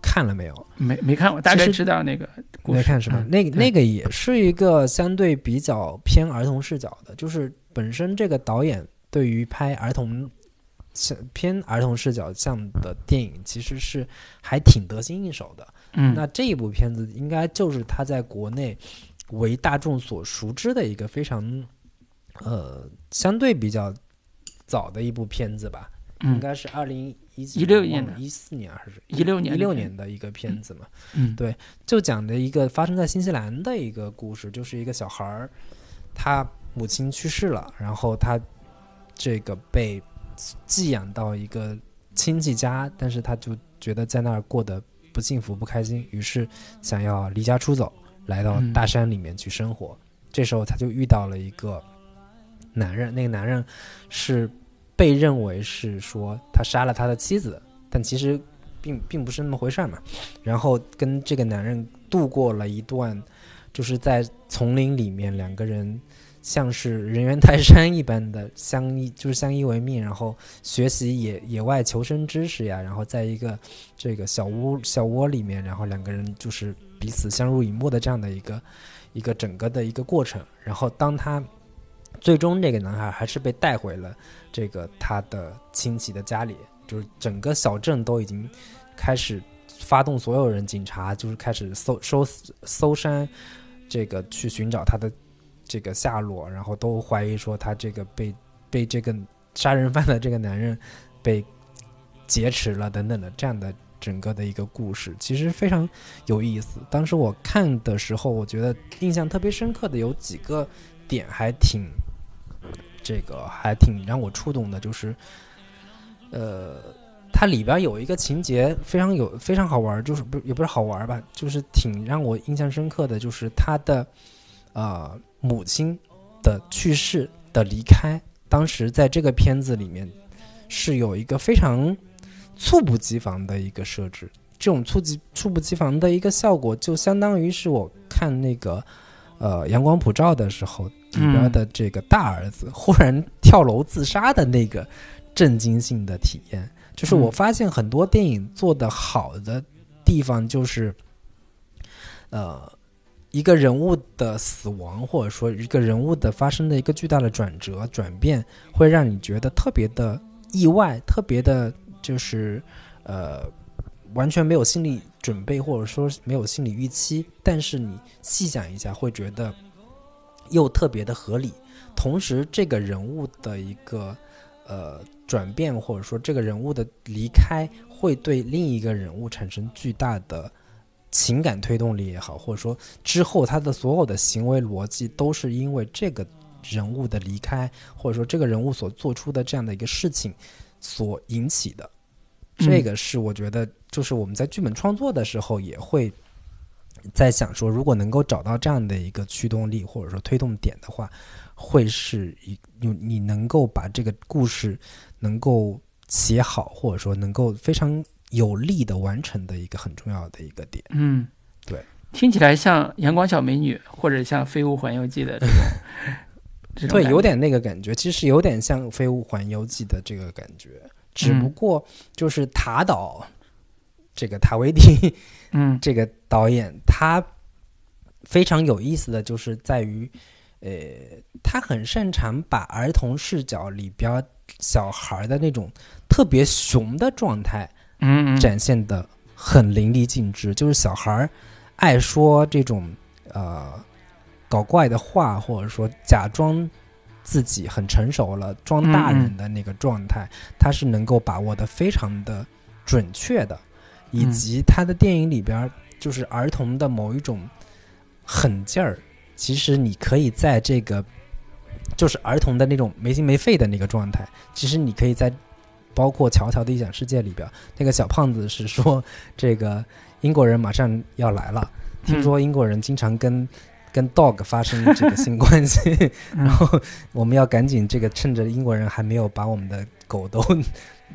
看了没有？没没看过，大概知道那个故事。没看是吧？嗯那个那个也是一个相对比较偏儿童视角的，就是本身这个导演对于拍儿童像偏儿童视角像的电影，其实是还挺得心应手的。嗯，那这一部片子应该就是他在国内为大众所熟知的一个非常呃相对比较早的一部片子吧，应嗯该是二零一16年的一四年还是一六年的一六年的一个片子嘛。嗯。对就讲的一个发生在新西兰的一个故事，就是一个小孩儿，他母亲去世了，然后他这个被寄养到一个亲戚家，但是他就觉得在那儿过得不幸福、不开心，于是想要离家出走，来到嗯大山里面去生活。这时候他就遇到了一个男人，那个男人是被认为是说他杀了他的妻子，但其实并并不是那么回事儿嘛。然后跟这个男人度过了一段，就是在丛林里面两个人像是人猿泰山一般的相依，[laughs] 就是相依为命，然后学习野野外求生知识呀，然后在一个这个小屋小窝里面，然后两个人就是彼此相濡以沫的这样的一个一个整个的一个过程。然后当他最终这个男孩还是被带回了这个他的亲戚的家里，就是整个小镇都已经开始发动所有人，警察就是开始搜搜搜山，这个去寻找他的这个下落，然后都怀疑说他这个被被这个杀人犯的这个男人被劫持了等等的这样的整个的一个故事，其实非常有意思。当时我看的时候，我觉得印象特别深刻的有几个点还挺这个还挺让我触动的，就是呃。它里边有一个情节非常有非常好玩，就是不也不是好玩吧，就是挺让我印象深刻的，就是他的呃母亲的去世的离开。当时在这个片子里面是有一个非常猝不及防的一个设置，这种猝及猝不及防的一个效果，就相当于是我看那个呃《阳光普照》的时候里边的这个大儿子忽然跳楼自杀的那个震惊性的体验。就是我发现很多电影做的好的地方，就是，呃，一个人物的死亡，或者说一个人物的发生的一个巨大的转折、转变，会让你觉得特别的意外，特别的，就是呃，完全没有心理准备，或者说没有心理预期。但是你细想一下，会觉得又特别的合理。同时，这个人物的一个呃。转变或者说这个人物的离开会对另一个人物产生巨大的情感推动力也好，或者说之后他的所有的行为逻辑都是因为这个人物的离开，或者说这个人物所做出的这样的一个事情所引起的。这个是我觉得，就是我们在剧本创作的时候也会在想说，如果能够找到这样的一个驱动力或者说推动点的话，会是一你你能够把这个故事。能够写好，或者说能够非常有力的完成的一个很重要的一个点。嗯，对，听起来像《阳光小美女》或者像《飞屋环游记》的这种，对，有点那个感觉，其实有点像《飞屋环游记》的这个感觉，只不过就是塔岛这个塔维蒂 [laughs] 嗯。这个导演，他非常有意思的就是在于，呃，他很擅长把儿童视角里边小孩的那种特别熊的状态，嗯展现的很淋漓尽致。就是小孩爱说这种呃搞怪的话，或者说假装自己很成熟了，装大人的那个状态，他是能够把握的非常的准确的，以及他的电影里边就是儿童的某一种狠劲儿，其实你可以在这个就是儿童的那种没心没肺的那个状态，其实你可以在包括《乔乔的异想世界》里边，那个小胖子是说这个英国人马上要来了，听说英国人经常跟跟 dog 发生这个性关系，[laughs] 然后我们要赶紧这个趁着英国人还没有把我们的狗都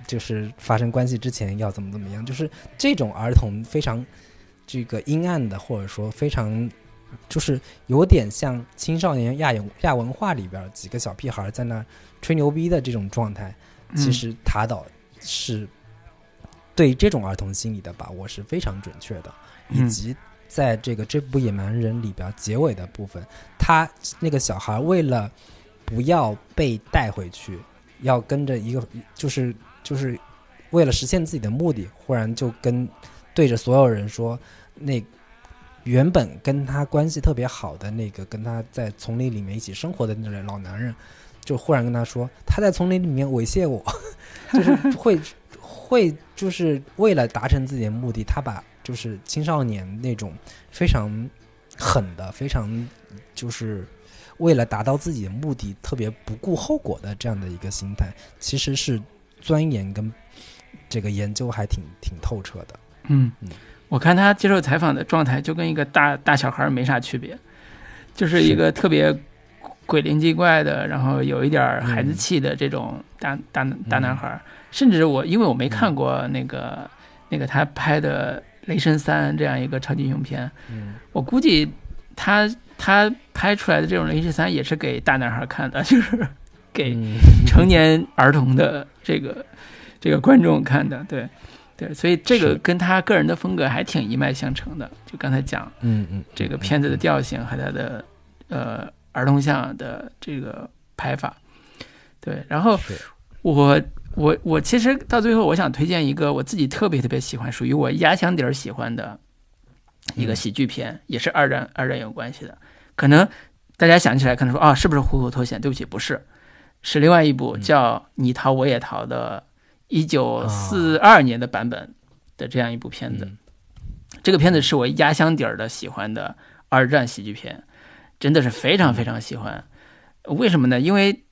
就是发生关系之前，要怎么怎么样，就是这种儿童非常这个阴暗的，或者说非常就是有点像青少年亚亚文化里边几个小屁孩在那吹牛逼的这种状态，其实塔岛是对这种儿童心理的把握是非常准确的，以及。在这个这部《野蛮人》里边，结尾的部分，他那个小孩为了不要被带回去，要跟着一个，就是就是为了实现自己的目的，忽然就跟对着所有人说，那原本跟他关系特别好的那个，跟他在丛林里面一起生活的那个老男人，就忽然跟他说，他在丛林里面猥亵我，[laughs] 就是会会就是为了达成自己的目的，他把。就是青少年那种非常狠的、非常就是为了达到自己的目的特别不顾后果的这样的一个心态，其实是钻研跟这个研究还挺挺透彻的。嗯，我看他接受采访的状态就跟一个大大小孩没啥区别，就是一个特别鬼灵精怪的，然后有一点孩子气的这种大大大男孩。甚至我因为我没看过那个那个他拍的。雷神三这样一个超级英雄片，我估计他他拍出来的这种雷神三也是给大男孩看的，[laughs] 就是给成年儿童的这个这个观众看的，对对，所以这个跟他个人的风格还挺一脉相承的。就刚才讲，嗯嗯，这个片子的调性和他的呃儿童向的这个拍法，对，然后我。我我其实到最后，我想推荐一个我自己特别特别喜欢、属于我压箱底儿喜欢的一个喜剧片，也是二战二战有关系的。可能大家想起来，可能说啊，是不是《虎口脱险》？对不起，不是，是另外一部叫《你逃我也逃》的，一九四二年的版本的这样一部片子。这个片子是我压箱底儿的喜欢的二战喜剧片，真的是非常非常喜欢。为什么呢？因为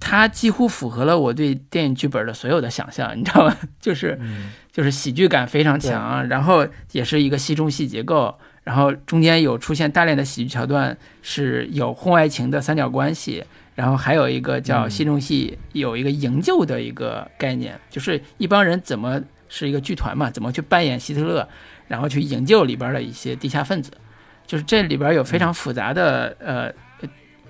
它几乎符合了我对电影剧本的所有的想象，你知道吗？[laughs] 就是，就是喜剧感非常强，然后也是一个戏中戏结构，然后中间有出现大量的喜剧桥段，是有婚外情的三角关系，然后还有一个叫戏中戏有一个营救的一个概念，就是一帮人怎么是一个剧团嘛，怎么去扮演希特勒，然后去营救里边的一些地下分子，就是这里边有非常复杂的呃。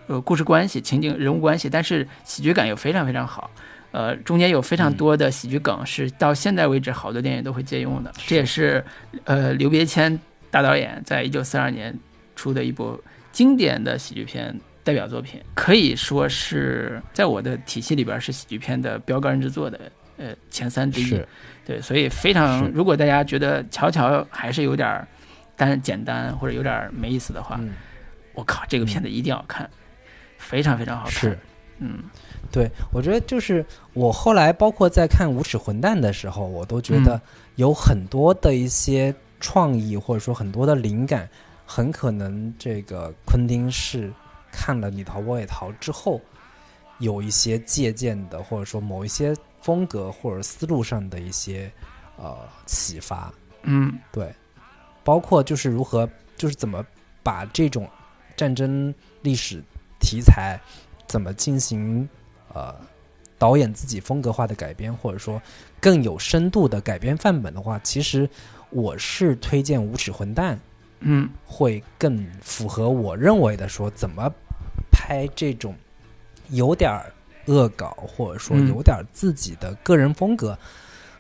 呃，故事关系、情景、人物关系，但是喜剧感又非常非常好。呃，中间有非常多的喜剧梗，是到现在为止好多电影都会借用的。这也是呃刘别谦大导演在一九四二年出的一部经典的喜剧片代表作品，可以说是在我的体系里边是喜剧片的标杆之作的呃前三之一。对，所以非常，如果大家觉得《乔乔》还是有点单简单或者有点没意思的话，我靠，这个片子一定要看。非常非常好看，是，嗯，对，我觉得就是我后来包括在看《无耻混蛋》的时候，我都觉得有很多的一些创意或者说很多的灵感，很可能这个昆汀是看了《你逃我也逃》之后有一些借鉴的，或者说某一些风格或者思路上的一些呃启发，嗯，对，包括就是如何就是怎么把这种战争历史。题材怎么进行？呃，导演自己风格化的改编，或者说更有深度的改编范本的话，其实我是推荐《无耻混蛋》，嗯，会更符合我认为的说怎么拍这种有点恶搞，或者说有点自己的个人风格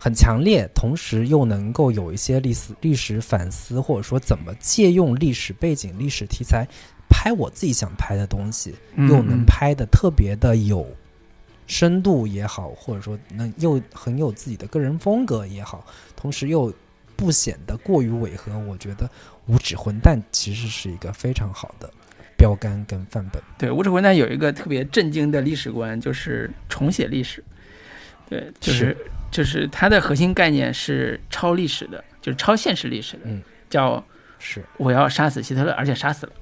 很强烈，同时又能够有一些历史历史反思，或者说怎么借用历史背景、历史题材。拍我自己想拍的东西，嗯又能嗯拍的特别的有深度也好，或者说能又很有自己的个人风格也好，同时又不显得过于违和。我觉得《无耻混蛋》其实是一个非常好的标杆跟范本。对，无耻混蛋有一个特别震惊的历史观，就是重写历史。对，就是是就是它的核心概念是超历史的，就是超现实历史的，嗯叫是，我要杀死希特勒，而且杀死了，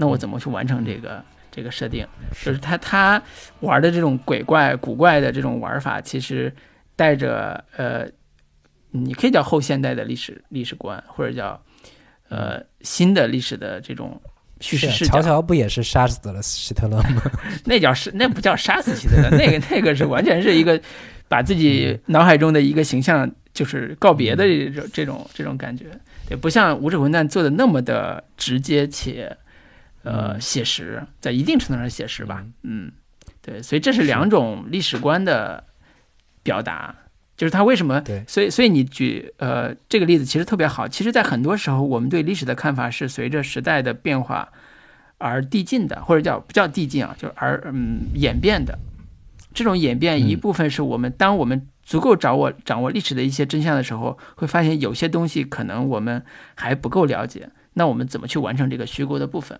那我怎么去完成这个这个设定？就是他他玩的这种鬼怪古怪的这种玩法，其实带着呃，你可以叫后现代的历史历史观，或者叫呃新的历史的这种叙事乔乔不也是杀死了希特勒吗？[laughs] 那叫是那不叫杀死希特勒，[laughs] 那个那个是完全是一个 [laughs] 把自己脑海中的一个形象就是告别的这种这种这种感觉，也，不像无耻混蛋做的那么的直接且呃嗯写实，在一定程度上写实吧，嗯，对，所以这是两种历史观的表达，就是他为什么对，所以，所以你举呃这个例子其实特别好。其实，在很多时候，我们对历史的看法是随着时代的变化而递进的，或者叫不叫递进啊，就是而嗯演变的。这种演变嗯一部分是我们当我们足够掌握掌握历史的一些真相的时候，会发现有些东西可能我们还不够了解。那我们怎么去完成这个虚构的部分？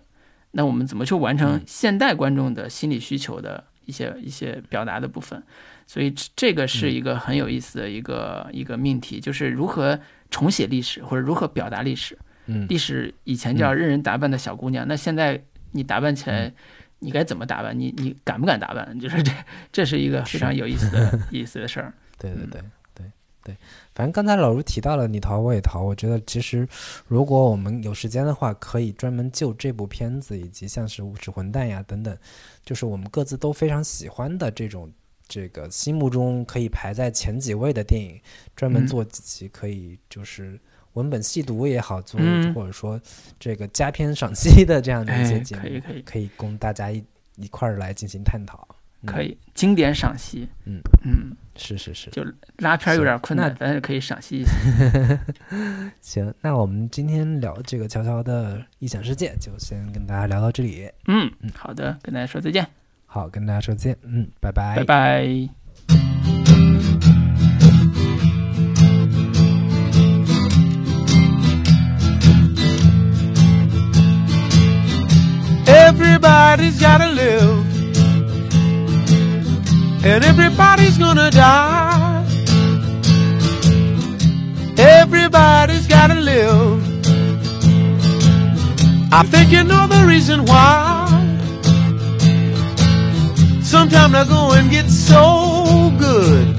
那我们怎么去完成嗯现代观众的心理需求的一些一些表达的部分？所以这这个是一个很有意思的一个、一个命题，就是如何重写历史或者如何表达历史。嗯，历史以前叫任人打扮的小姑娘，那现在你打扮起来，你该怎么打扮？你你敢不敢打扮？就是这这是一个非常有意思的 [laughs] 意思的事儿。嗯对对对对。对，反正刚才老卢提到了你逃我也逃，我觉得其实如果我们有时间的话，可以专门就这部片子以及像是《无耻混蛋》呀等等，就是我们各自都非常喜欢的这种这个心目中可以排在前几位的电影，专门嗯。做几期可以就是。文本细读也好，做嗯。或者说这个加片赏析的这样的一些哎节目，可以可以。可以供大家一一块儿来进行探讨。嗯。可以经典赏析，嗯。嗯，是是是，就拉片儿有点困难那，但是可以赏析一下。[laughs] 行，那我们今天聊这个悄悄的异想世界，就先跟大家聊到这里。嗯，好的，跟大家说再见，好，跟大家说再见，嗯，拜拜，拜拜。Everybody's gotta live. And everybody's gonna die. Everybody's gotta live. I think you know the reason why. Sometimes I go and get so good.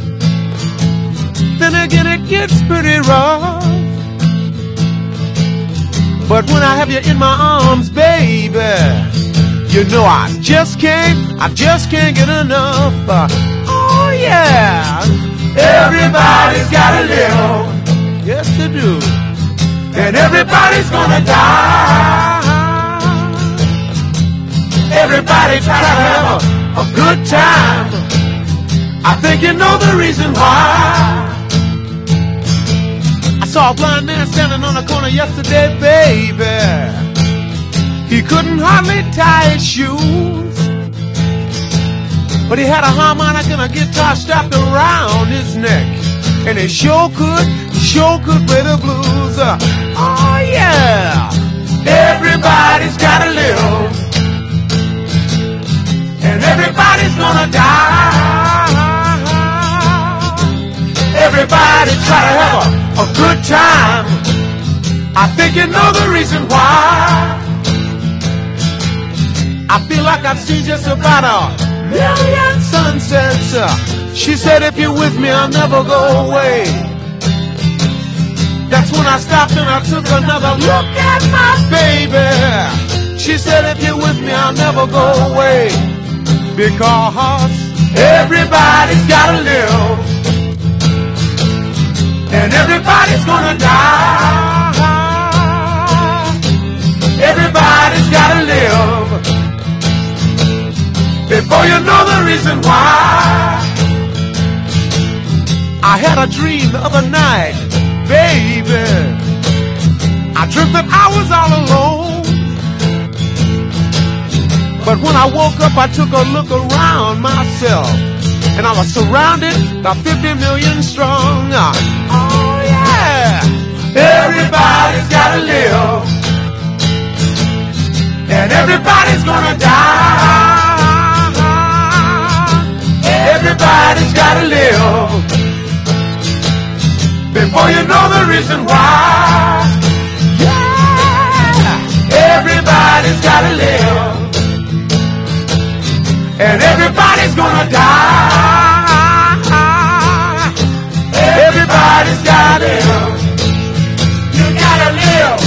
Then again, it gets pretty rough. But when I have you in my arms, baby, you know I just can't, I just can't get enough. Uh, oh yeah, everybody's gotta live. Yes, they do. And everybody's gonna die. Everybody try to have a, a good time. I think you know the reason why. I saw a blind man standing on the corner yesterday, baby. He couldn't hardly tie his shoes. But he had a harmonica and a guitar strapped around his neck. And he sure could, sure could play the blues. Uh, oh yeah, everybody's gotta live. And everybody's gonna die. Everybody try to have a, a good time. I think you know the reason why. I feel like I've seen just about a million sunsets. She said, if you're with me, I'll never go away. That's when I stopped and I took another look at my baby. She said, if you're with me, I'll never go away. Because everybody's gotta live. And everybody's gonna die. Everybody's gotta live. Before you know the reason why. I had a dream the other night, baby. I dreamt that I was all alone. But when I woke up, I took a look around myself. And I was surrounded by 50 million strong. Oh, yeah. Everybody's gotta live. And everybody's gonna die. Everybody's gotta live before you know the reason why. Yeah. Everybody's gotta live, and everybody's gonna die. Everybody's gotta live. You gotta live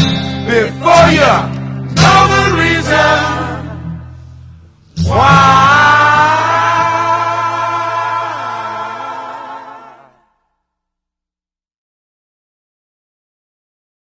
before you know the reason why.